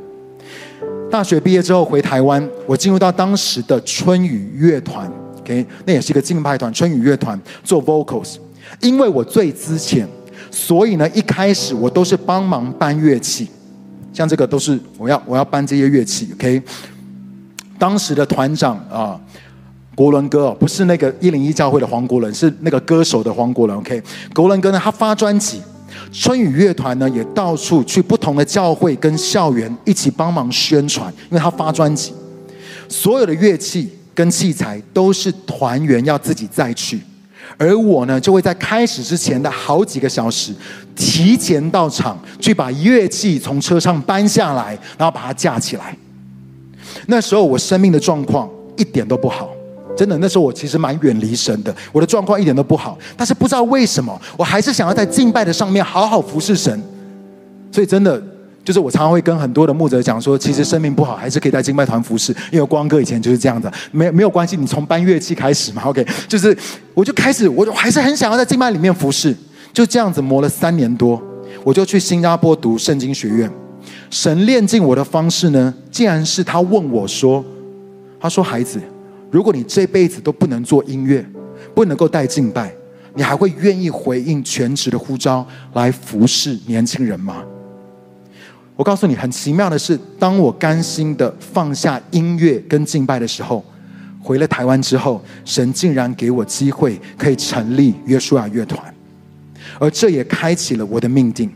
大学毕业之后回台湾，我进入到当时的春雨乐团，OK，那也是一个敬拜团，春雨乐团做 vocals。因为我最资浅，所以呢，一开始我都是帮忙搬乐器，像这个都是我要我要搬这些乐器，OK。当时的团长啊，国伦哥哦不是那个一零一教会的黄国伦，是那个歌手的黄国伦。OK，国伦哥呢，他发专辑，春雨乐团呢也到处去不同的教会跟校园一起帮忙宣传，因为他发专辑，所有的乐器跟器材都是团员要自己再去，而我呢就会在开始之前的好几个小时提前到场，去把乐器从车上搬下来，然后把它架起来。那时候我生命的状况一点都不好，真的。那时候我其实蛮远离神的，我的状况一点都不好。但是不知道为什么，我还是想要在敬拜的上面好好服侍神。所以真的，就是我常常会跟很多的牧者讲说，其实生命不好还是可以在敬拜团服侍，因为光哥以前就是这样的，没没有关系，你从搬乐器开始嘛，OK，就是我就开始，我就还是很想要在敬拜里面服侍，就这样子磨了三年多，我就去新加坡读圣经学院。神炼进我的方式呢，竟然是他问我说：“他说孩子，如果你这辈子都不能做音乐，不能够带敬拜，你还会愿意回应全职的呼召来服侍年轻人吗？”我告诉你，很奇妙的是，当我甘心的放下音乐跟敬拜的时候，回了台湾之后，神竟然给我机会可以成立约书亚乐团，而这也开启了我的命定。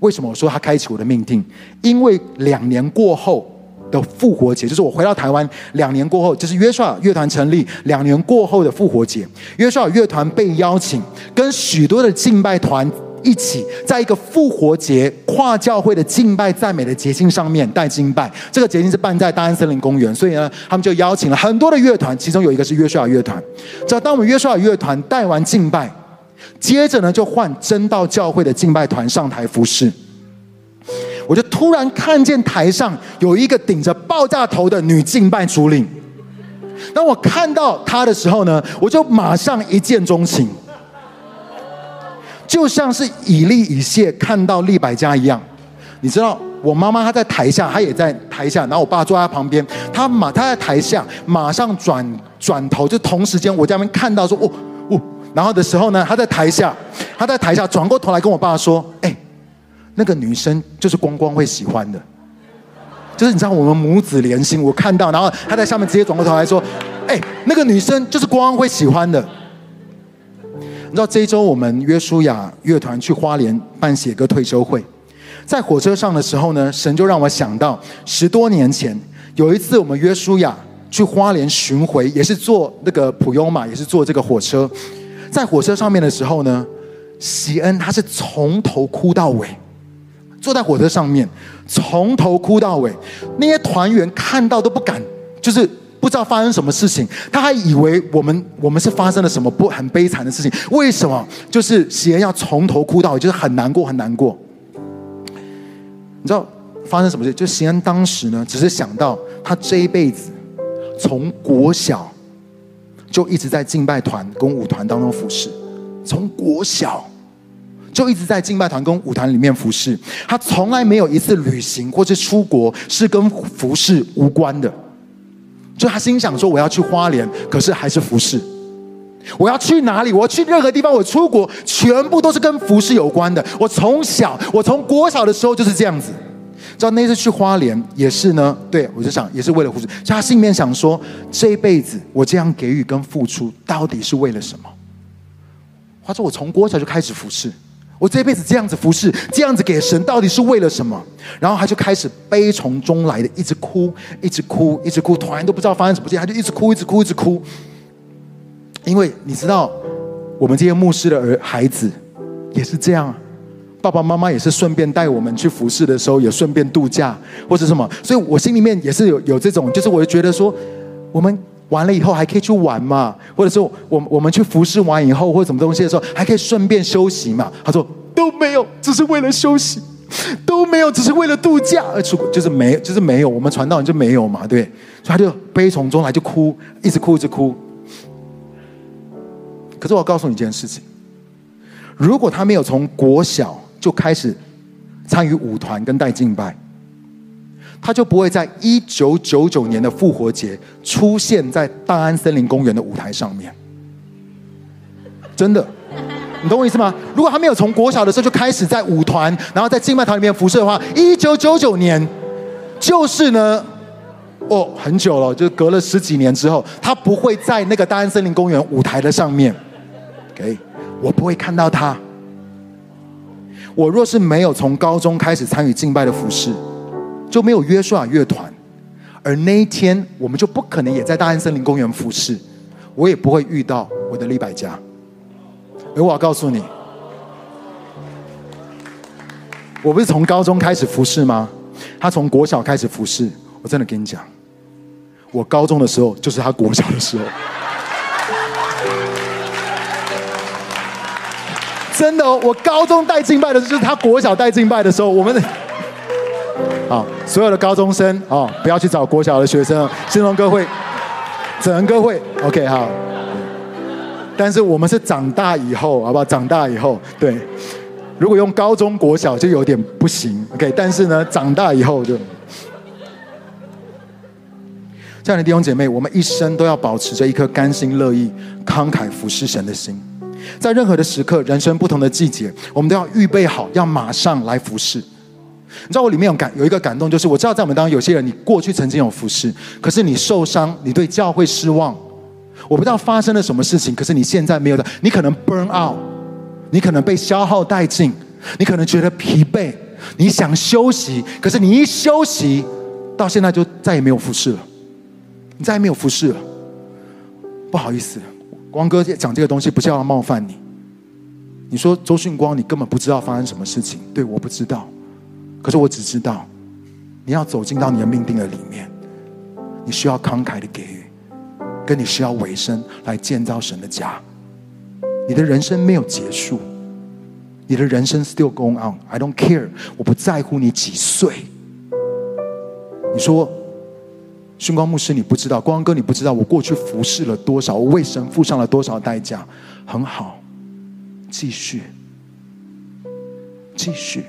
为什么我说他开启我的命定？因为两年过后的复活节，就是我回到台湾两年过后，就是约书亚乐团成立两年过后的复活节，约书亚乐团被邀请跟许多的敬拜团一起，在一个复活节跨教会的敬拜赞美的节庆上面带敬拜。这个节庆是办在大安森林公园，所以呢，他们就邀请了很多的乐团，其中有一个是约书亚乐团。只要当我们约书亚乐团带完敬拜。接着呢，就换真道教会的敬拜团上台服侍。我就突然看见台上有一个顶着爆炸头的女敬拜主领。当我看到她的时候呢，我就马上一见钟情，就像是以利以谢看到利百加一样。你知道，我妈妈她在台下，她也在台下，然后我爸坐在她旁边，他马他在台下，马上转转头，就同时间我在那边看到说哦哦，然后的时候呢，他在台下，他在台下转过头来跟我爸说，哎，那个女生就是光光会喜欢的，就是你知道我们母子连心，我看到，然后他在下面直接转过头来说，哎，那个女生就是光光会喜欢的。你知道这一周我们约书亚乐团去花莲办写歌退休会，在火车上的时候呢，神就让我想到十多年前有一次我们约书亚去花莲巡回，也是坐那个普悠玛，也是坐这个火车，在火车上面的时候呢，席恩他是从头哭到尾，坐在火车上面从头哭到尾，那些团员看到都不敢，就是。不知道发生什么事情，他还以为我们我们是发生了什么不很悲惨的事情。为什么？就是喜恩要从头哭到尾，就是很难过，很难过。你知道发生什么事？就喜恩当时呢，只是想到他这一辈子从国小就一直在敬拜团跟舞团当中服侍，从国小就一直在敬拜团跟舞团里面服侍，他从来没有一次旅行或者出国是跟服侍无关的。就他心想说：“我要去花莲，可是还是服侍。我要去哪里？我要去任何地方。我出国，全部都是跟服侍有关的。我从小，我从国小的时候就是这样子。知道那次去花莲也是呢。对，我就想，也是为了服侍。就他心里面想说：这一辈子我这样给予跟付出，到底是为了什么？他说：我从国小就开始服侍。”我这辈子这样子服侍，这样子给神，到底是为了什么？然后他就开始悲从中来的，一直哭，一直哭，一直哭，突然都不知道发生什么事，他就一直哭，一直哭，一直哭。因为你知道，我们这些牧师的儿孩子也是这样，爸爸妈妈也是顺便带我们去服侍的时候，也顺便度假或者什么，所以我心里面也是有有这种，就是我就觉得说，我们。完了以后还可以去玩嘛，或者说我我们去服侍完以后或者什么东西的时候，还可以顺便休息嘛。他说都没有，只是为了休息，都没有，只是为了度假而出，就是没，就是没有。我们传道人就没有嘛，对，所以他就悲从中来，就哭，一直哭，一直哭。可是我要告诉你一件事情，如果他没有从国小就开始参与舞团跟带敬拜。他就不会在一九九九年的复活节出现在大安森林公园的舞台上面。真的，你懂我意思吗？如果他没有从国小的时候就开始在舞团，然后在敬拜团里面服侍的话，一九九九年就是呢，哦，很久了，就隔了十几年之后，他不会在那个大安森林公园舞台的上面。OK，我不会看到他。我若是没有从高中开始参与敬拜的服侍。就没有约书亚乐团，而那一天我们就不可能也在大安森林公园服侍，我也不会遇到我的利百家。而我要告诉你，我不是从高中开始服侍吗？他从国小开始服侍，我真的跟你讲，我高中的时候就是他国小的时候，真的，我高中带敬拜的时候就是他国小带敬拜的时候，我们的好，所有的高中生哦，不要去找国小的学生，新龙歌会、整人歌会，OK 好。但是我们是长大以后，好不好？长大以后，对，如果用高中国小就有点不行，OK。但是呢，长大以后就，这样的弟兄姐妹，我们一生都要保持着一颗甘心乐意、慷慨服侍神的心，在任何的时刻、人生不同的季节，我们都要预备好，要马上来服侍。你知道我里面有感有一个感动，就是我知道在我们当中有些人，你过去曾经有服侍，可是你受伤，你对教会失望，我不知道发生了什么事情，可是你现在没有的，你可能 burn out，你可能被消耗殆尽，你可能觉得疲惫，你想休息，可是你一休息，到现在就再也没有服侍了，你再也没有服侍了，不好意思，光哥讲这个东西不是要冒犯你，你说周训光，你根本不知道发生什么事情，对，我不知道。可是我只知道，你要走进到你的命定的里面，你需要慷慨的给予，跟你需要委身来建造神的家。你的人生没有结束，你的人生 still going on。I don't care，我不在乎你几岁。你说，训光牧师，你不知道，光哥你不知道，我过去服侍了多少，我为神付上了多少代价。很好，继续，继续。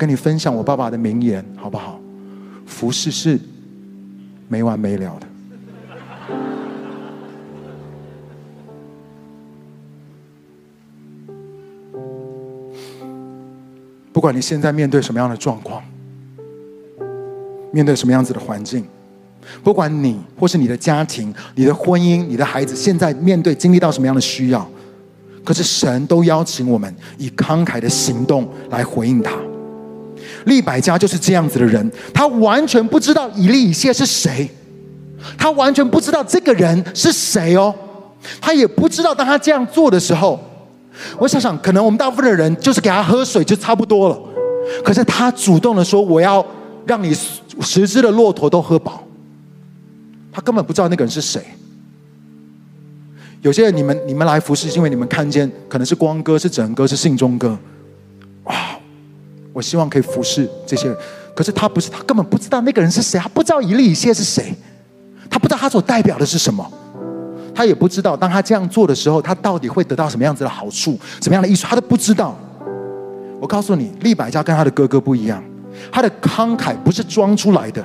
跟你分享我爸爸的名言，好不好？服侍是没完没了的。不管你现在面对什么样的状况，面对什么样子的环境，不管你或是你的家庭、你的婚姻、你的孩子，现在面对经历到什么样的需要，可是神都邀请我们以慷慨的行动来回应他。利百加就是这样子的人，他完全不知道以利以谢是谁，他完全不知道这个人是谁哦，他也不知道当他这样做的时候。我想想，可能我们大部分的人就是给他喝水就差不多了，可是他主动的说：“我要让你十只的骆驼都喝饱。”他根本不知道那个人是谁。有些人，你们你们来服侍，是因为你们看见可能是光哥、是整哥、是信中哥。哇！我希望可以服侍这些人，可是他不是，他根本不知道那个人是谁，他不知道以利以谢是谁，他不知道他所代表的是什么。他也不知道，当他这样做的时候，他到底会得到什么样子的好处，什么样的益处，他都不知道。我告诉你，利百加跟他的哥哥不一样，他的慷慨不是装出来的，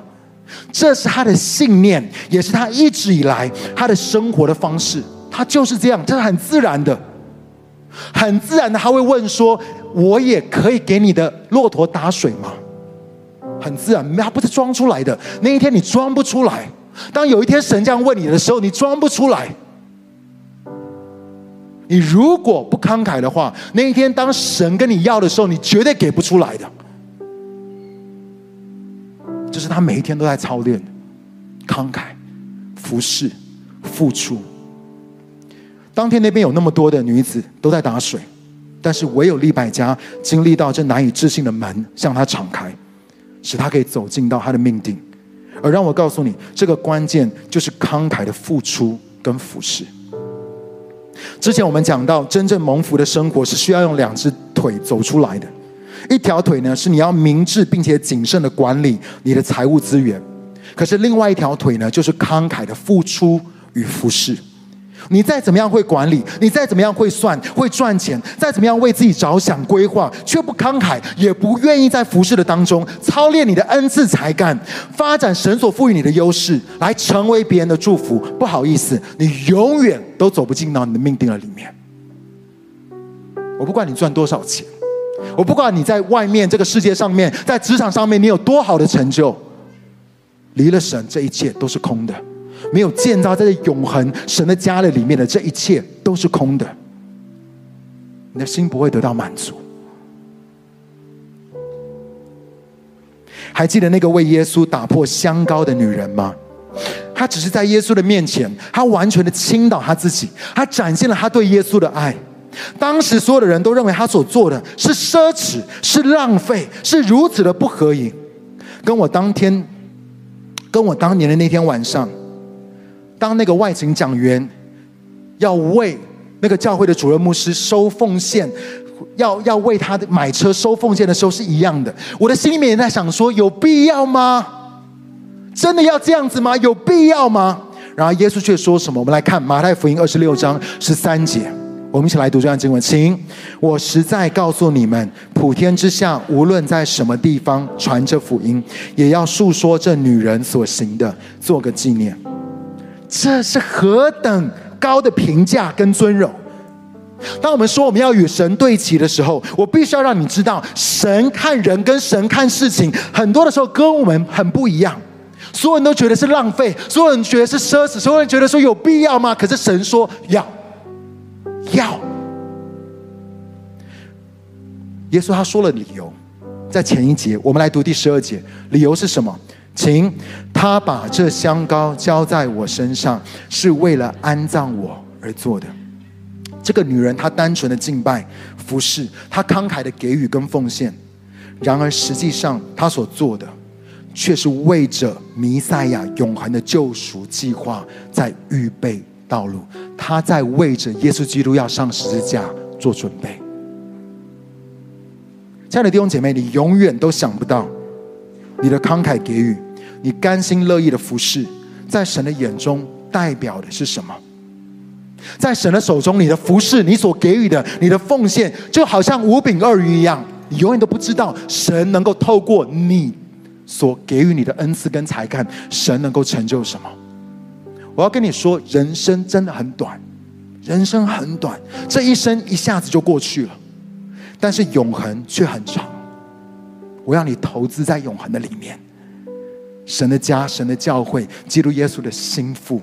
这是他的信念，也是他一直以来他的生活的方式。他就是这样，这是很自然的，很自然的。他会问说：“我也可以给你的骆驼打水吗？”很自然，他不是装出来的。那一天你装不出来，当有一天神这样问你的时候，你装不出来。你如果不慷慨的话，那一天当神跟你要的时候，你绝对给不出来的。就是他每一天都在操练，慷慨、服侍、付出。当天那边有那么多的女子都在打水，但是唯有利百加经历到这难以置信的门向他敞开，使他可以走进到他的命定。而让我告诉你，这个关键就是慷慨的付出跟服侍。之前我们讲到，真正蒙福的生活是需要用两只腿走出来的。一条腿呢，是你要明智并且谨慎的管理你的财务资源；可是另外一条腿呢，就是慷慨的付出与服侍。你再怎么样会管理，你再怎么样会算、会赚钱，再怎么样为自己着想、规划，却不慷慨，也不愿意在服侍的当中操练你的恩赐才干，发展神所赋予你的优势，来成为别人的祝福。不好意思，你永远都走不进到你的命定了里面。我不管你赚多少钱，我不管你在外面这个世界上面，在职场上面你有多好的成就，离了神，这一切都是空的。没有建造在这永恒神的家的里面的这一切都是空的，你的心不会得到满足。还记得那个为耶稣打破香膏的女人吗？她只是在耶稣的面前，她完全的倾倒她自己，她展现了她对耶稣的爱。当时所有的人都认为她所做的是奢侈，是浪费，是如此的不合宜。跟我当天，跟我当年的那天晚上。当那个外勤讲员要为那个教会的主任牧师收奉献，要要为他的买车收奉献的时候是一样的。我的心里面也在想说：有必要吗？真的要这样子吗？有必要吗？然后耶稣却说什么？我们来看马太福音二十六章十三节，我们一起来读这段经文。请，我实在告诉你们，普天之下无论在什么地方传这福音，也要述说这女人所行的，做个纪念。这是何等高的评价跟尊荣！当我们说我们要与神对齐的时候，我必须要让你知道，神看人跟神看事情，很多的时候跟我们很不一样。所有人都觉得是浪费，所有人觉得是奢侈，所有人觉得说有必要吗？可是神说要，要。耶稣他说了理由，在前一节，我们来读第十二节，理由是什么？请他把这香膏浇在我身上，是为了安葬我而做的。这个女人她单纯的敬拜、服侍，她慷慨的给予跟奉献。然而实际上，她所做的，却是为着弥赛亚永恒的救赎计划在预备道路。她在为着耶稣基督要上十字架做准备。亲爱的弟兄姐妹，你永远都想不到，你的慷慨给予。你甘心乐意的服侍，在神的眼中代表的是什么？在神的手中，你的服侍，你所给予的，你的奉献，就好像五饼二鱼一样，你永远都不知道神能够透过你所给予你的恩赐跟才干，神能够成就什么。我要跟你说，人生真的很短，人生很短，这一生一下子就过去了，但是永恒却很长。我要你投资在永恒的里面，神的家、神的教会、基督耶稣的心腹，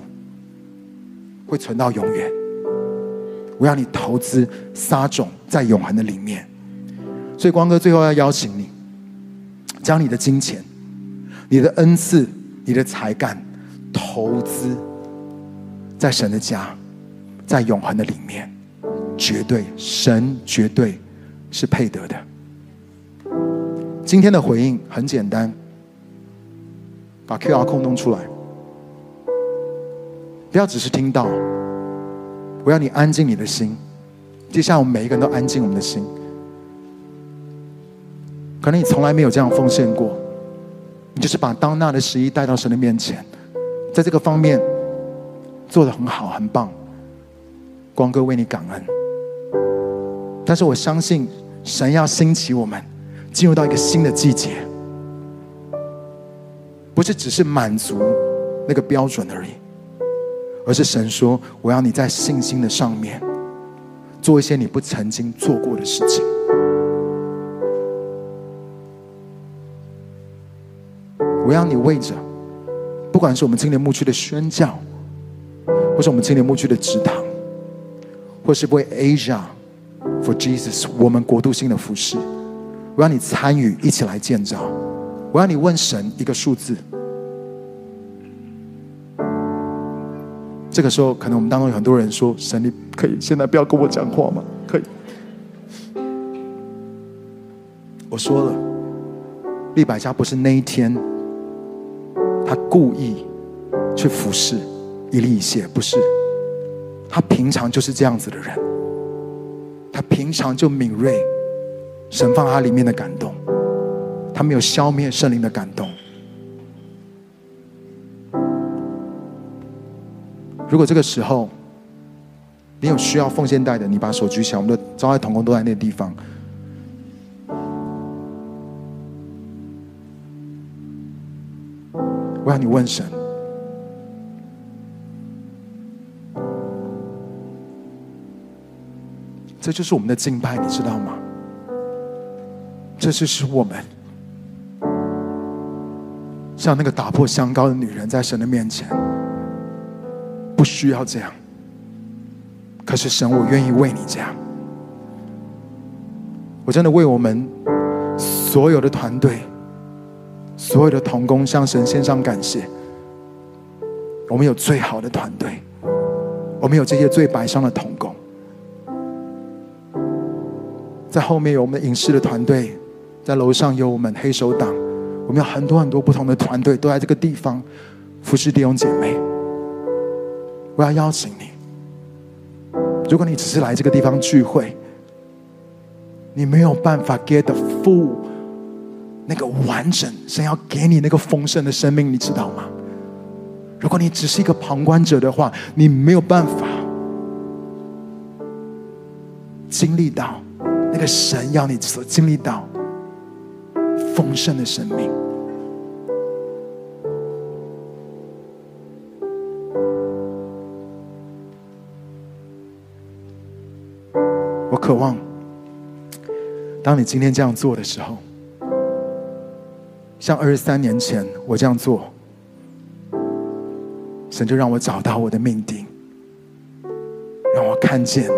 会存到永远。我要你投资撒种在永恒的里面。所以光哥最后要邀请你，将你的金钱、你的恩赐、你的才干投资。在神的家，在永恒的里面，绝对神绝对是配得的。今天的回应很简单，把 QR code 弄出来，不要只是听到，我要你安静你的心。接下来我们每一个人都安静我们的心。可能你从来没有这样奉献过，你就是把当纳的十一带到神的面前，在这个方面。做得很好，很棒，光哥为你感恩。但是我相信，神要兴起我们，进入到一个新的季节，不是只是满足那个标准而已，而是神说：“我要你在信心的上面，做一些你不曾经做过的事情。”我要你为着，不管是我们今年牧区的宣教。或是我们青年牧区的职堂，或是为 Asia for Jesus 我们国度性的服事，我要你参与，一起来建造。我要你问神一个数字。这个时候，可能我们当中有很多人说：“神，你可以现在不要跟我讲话吗？”可以。我说了，利百家不是那一天，他故意去服事。以利以谢不是，他平常就是这样子的人，他平常就敏锐，神放他里面的感动，他没有消灭圣灵的感动。如果这个时候你有需要奉献带的，你把手举起来，我们的招爱同工都在那个地方。我要你问神。这就是我们的敬拜，你知道吗？这就是我们像那个打破香膏的女人，在神的面前，不需要这样。可是神，我愿意为你这样。我真的为我们所有的团队、所有的同工向神献上感谢。我们有最好的团队，我们有这些最白上的同工。在后面有我们影视的团队，在楼上有我们黑手党，我们有很多很多不同的团队都在这个地方服侍弟兄姐妹。我要邀请你，如果你只是来这个地方聚会，你没有办法 get the full 那个完整，神要给你那个丰盛的生命，你知道吗？如果你只是一个旁观者的话，你没有办法经历到。那个神要你所经历到丰盛的生命，我渴望，当你今天这样做的时候，像二十三年前我这样做，神就让我找到我的命定，让我看见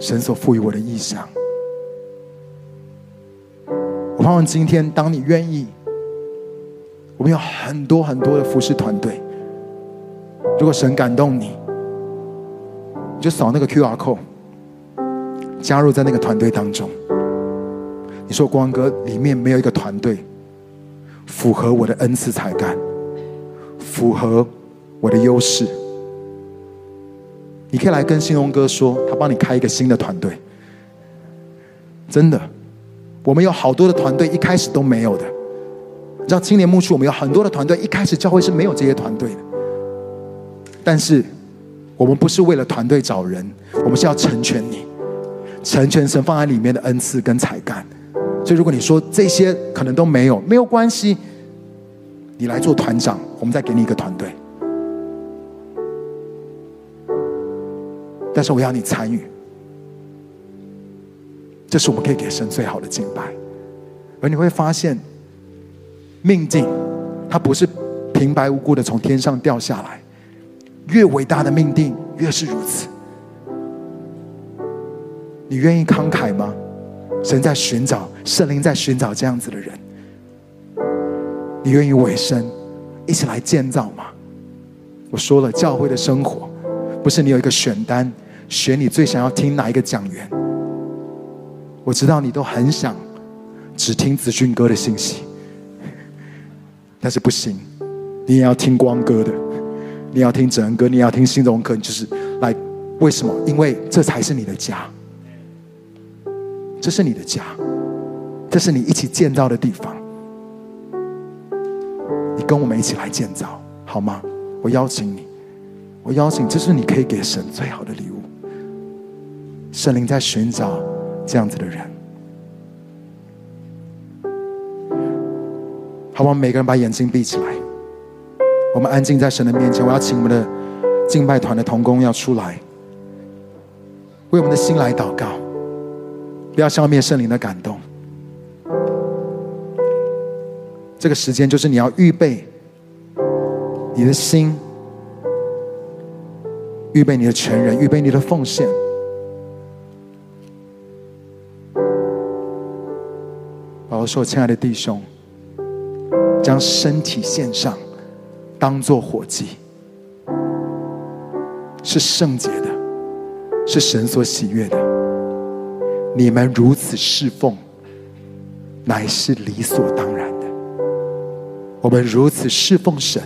神所赋予我的异象。我盼望今天，当你愿意，我们有很多很多的服侍团队。如果神感动你，你就扫那个 QR code，加入在那个团队当中。你说光哥里面没有一个团队符合我的恩赐才干，符合我的优势，你可以来跟新荣哥说，他帮你开一个新的团队，真的。我们有好多的团队，一开始都没有的。你知道青年牧区，我们有很多的团队，一开始教会是没有这些团队的。但是，我们不是为了团队找人，我们是要成全你，成全神放在里面的恩赐跟才干，所以，如果你说这些可能都没有，没有关系，你来做团长，我们再给你一个团队。但是我要你参与，这是我们可以给神最好的敬拜。而你会发现，命定它不是平白无故的从天上掉下来，越伟大的命定越是如此。你愿意慷慨吗？神在寻找，圣灵在寻找这样子的人。你愿意委身，一起来建造吗？我说了，教会的生活不是你有一个选单，选你最想要听哪一个讲员。我知道你都很想只听子俊哥的信息，但是不行，你也要听光哥的，你要听哲恩哥，你要听新荣哥，你就是来，为什么？因为这才是你的家。这是你的家，这是你一起建造的地方。你跟我们一起来建造，好吗？我邀请你，我邀请，这是你可以给神最好的礼物。圣灵在寻找这样子的人，好我们？每个人把眼睛闭起来，我们安静在神的面前。我要请我们的敬拜团的童工要出来，为我们的心来祷告。不要消灭圣灵的感动。这个时间就是你要预备你的心，预备你的全人，预备你的奉献。说：“亲爱的弟兄，将身体献上，当作火祭，是圣洁的，是神所喜悦的。”你们如此侍奉，乃是理所当然的。我们如此侍奉神，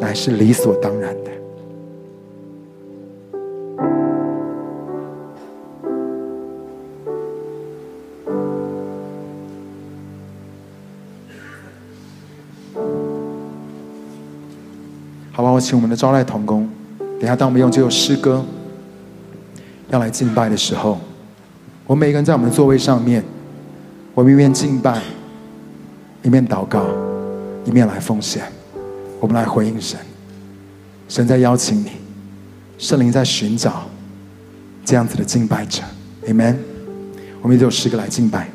乃是理所当然的。请我们的招待童工，等下当我们用这首诗歌要来敬拜的时候。我们每个人在我们的座位上面，我们一面敬拜，一面祷告，一面来奉献，我们来回应神。神在邀请你，圣灵在寻找这样子的敬拜者。Amen。我们也有诗歌来敬拜。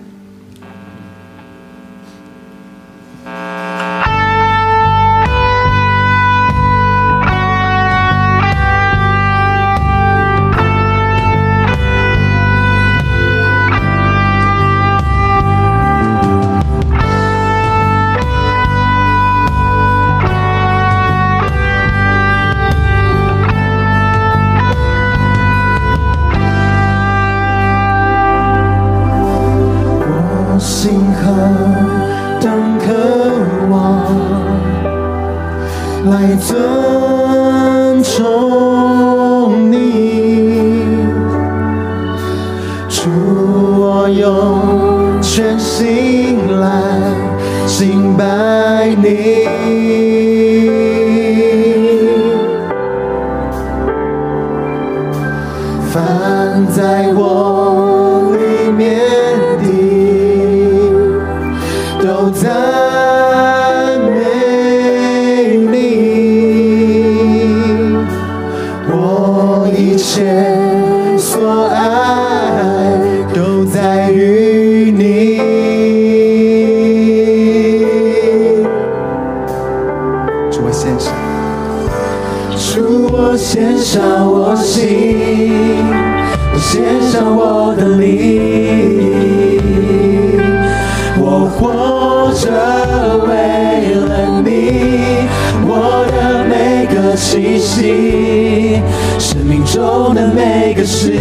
气息生命中的每个时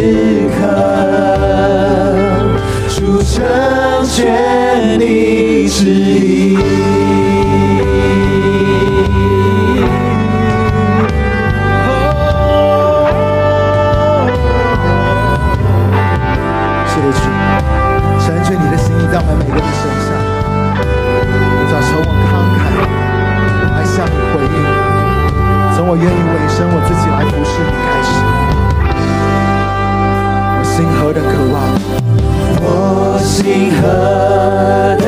刻主成全你之意。我愿意委身我自己来服侍你开始。我星河的渴望。我星河的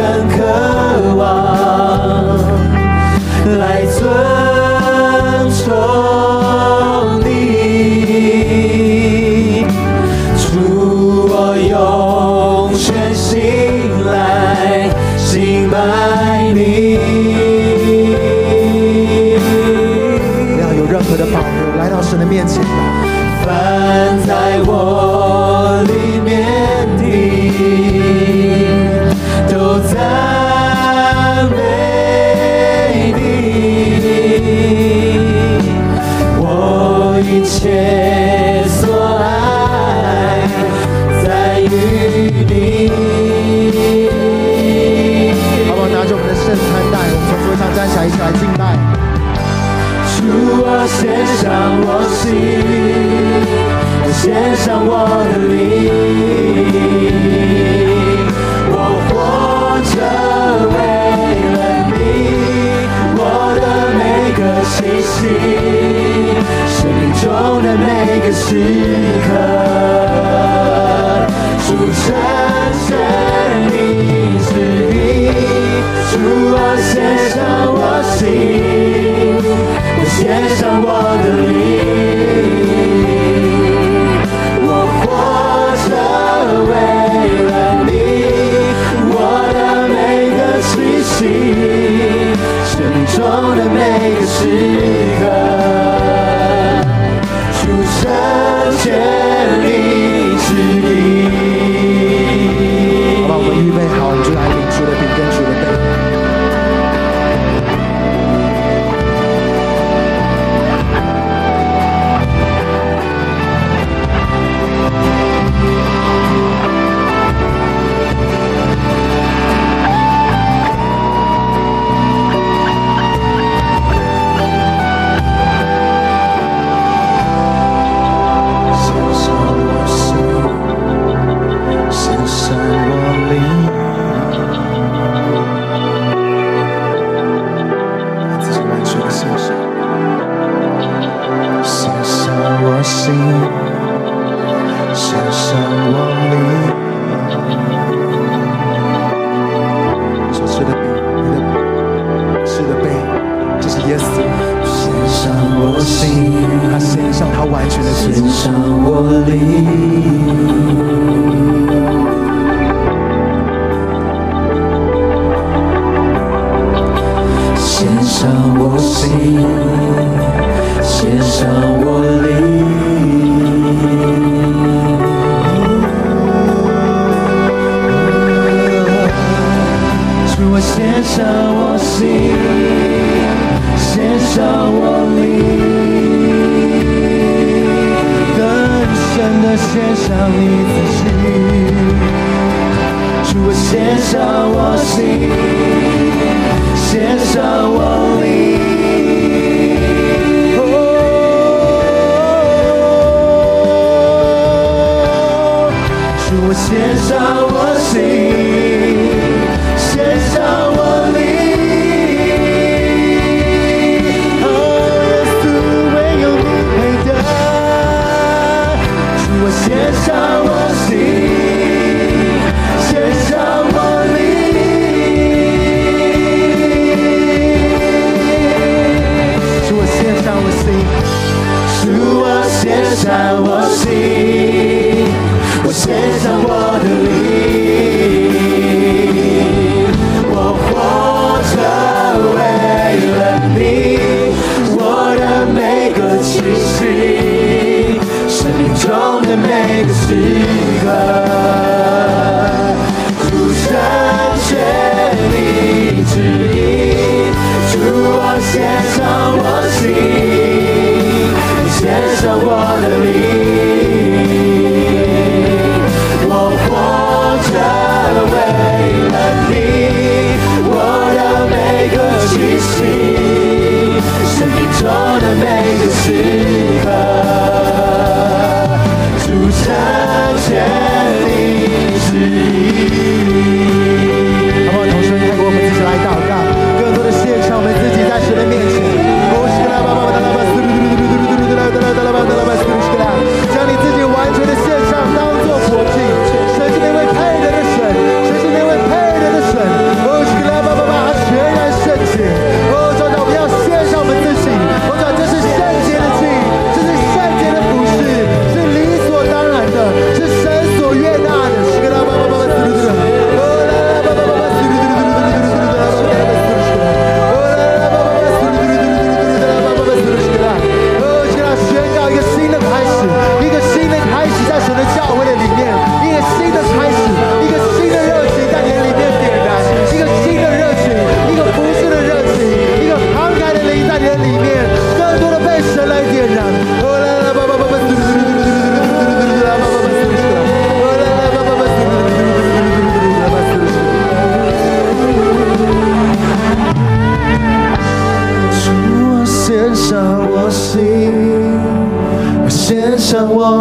我成全你，是你，主，我献上我心，我献上我的灵，我活着为了你，我的每个气息，沉中的每个时。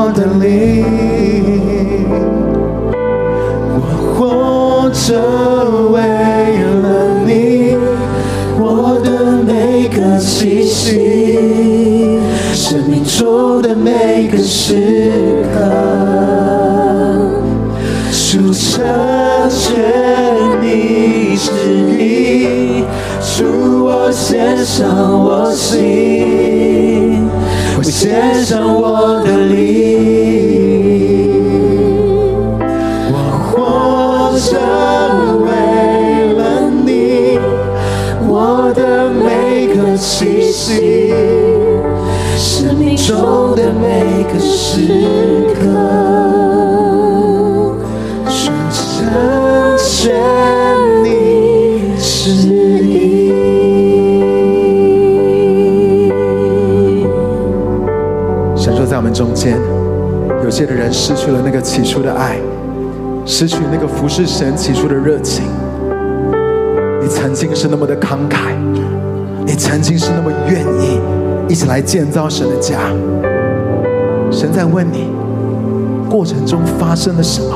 我的灵，我活着为了你，我的每个气息，生命中的每个时刻，数成全你旨意，主我献上我心。献上我的灵，中间，有些的人失去了那个起初的爱，失去那个服侍神起初的热情。你曾经是那么的慷慨，你曾经是那么愿意一起来建造神的家。神在问你，过程中发生了什么？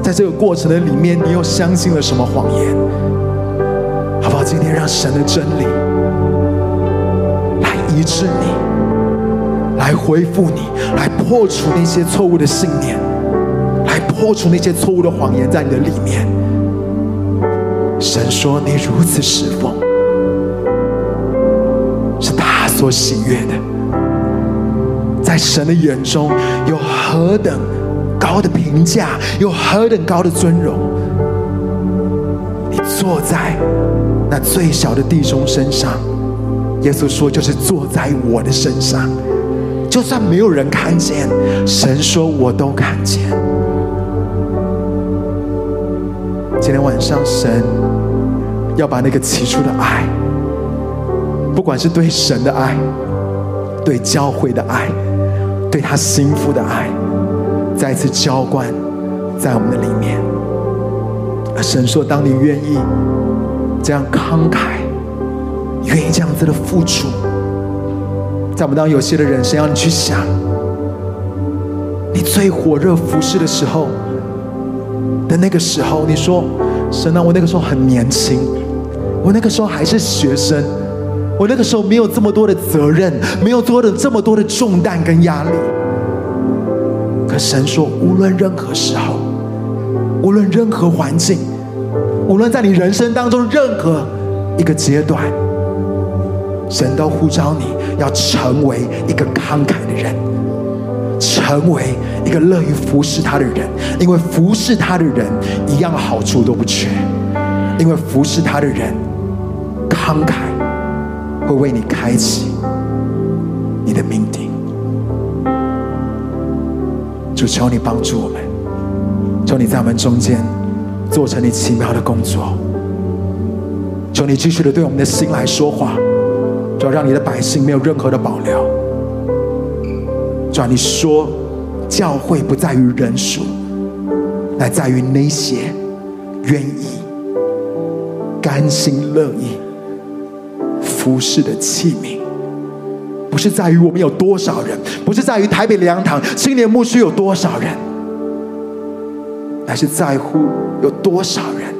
在这个过程的里面，你又相信了什么谎言？好不好？今天让神的真理来医治你，来恢复你，来破除那些错误的信念，来破除那些错误的谎言在你的里面。神说：“你如此侍奉，是他所喜悦的。在神的眼中，有何等高的评价，有何等高的尊荣。你坐在那最小的弟兄身上，耶稣说，就是坐在我的身上。就算没有人看见，神说我都看见。今天晚上，神要把那个起初的爱，不管是对神的爱，对教会的爱，对他心腹的爱，再次浇灌在我们的里面。神说，当你愿意这样慷慨，愿意这样子的付出，在我们当中有些的人，神要你去想，你最火热服侍的时候的那个时候，你说，神啊，我那个时候很年轻，我那个时候还是学生，我那个时候没有这么多的责任，没有做的这么多的重担跟压力。可神说，无论任何时候，无论任何环境，无论在你人生当中任何一个阶段，神都呼召你要成为一个慷慨的人。成为一个乐于服侍他的人，因为服侍他的人一样好处都不缺，因为服侍他的人慷慨会为你开启你的命定。主求你帮助我们，求你在我们中间做成你奇妙的工作，求你继续的对我们的心来说话，就让你的百姓没有任何的保留。主啊，你说，教会不在于人数，乃在于那些愿意、甘心乐意服侍的器皿。不是在于我们有多少人，不是在于台北粮堂青年牧区有多少人，乃是在乎有多少人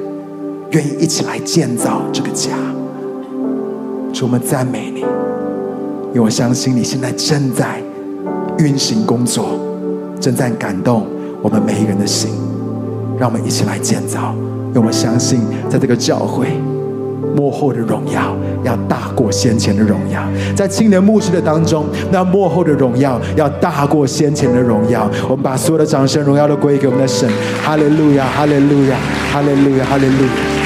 愿意一起来建造这个家。主，我们赞美你，因为我相信你现在正在。运行工作，正在感动我们每一个人的心，让我们一起来建造。因为我们相信，在这个教会，幕后的荣耀要大过先前的荣耀。在青年牧师的当中，那幕后的荣耀要大过先前的荣耀。我们把所有的掌声、荣耀都归给我们的神。哈利路亚，哈利路亚，哈利路亚，哈利路亚。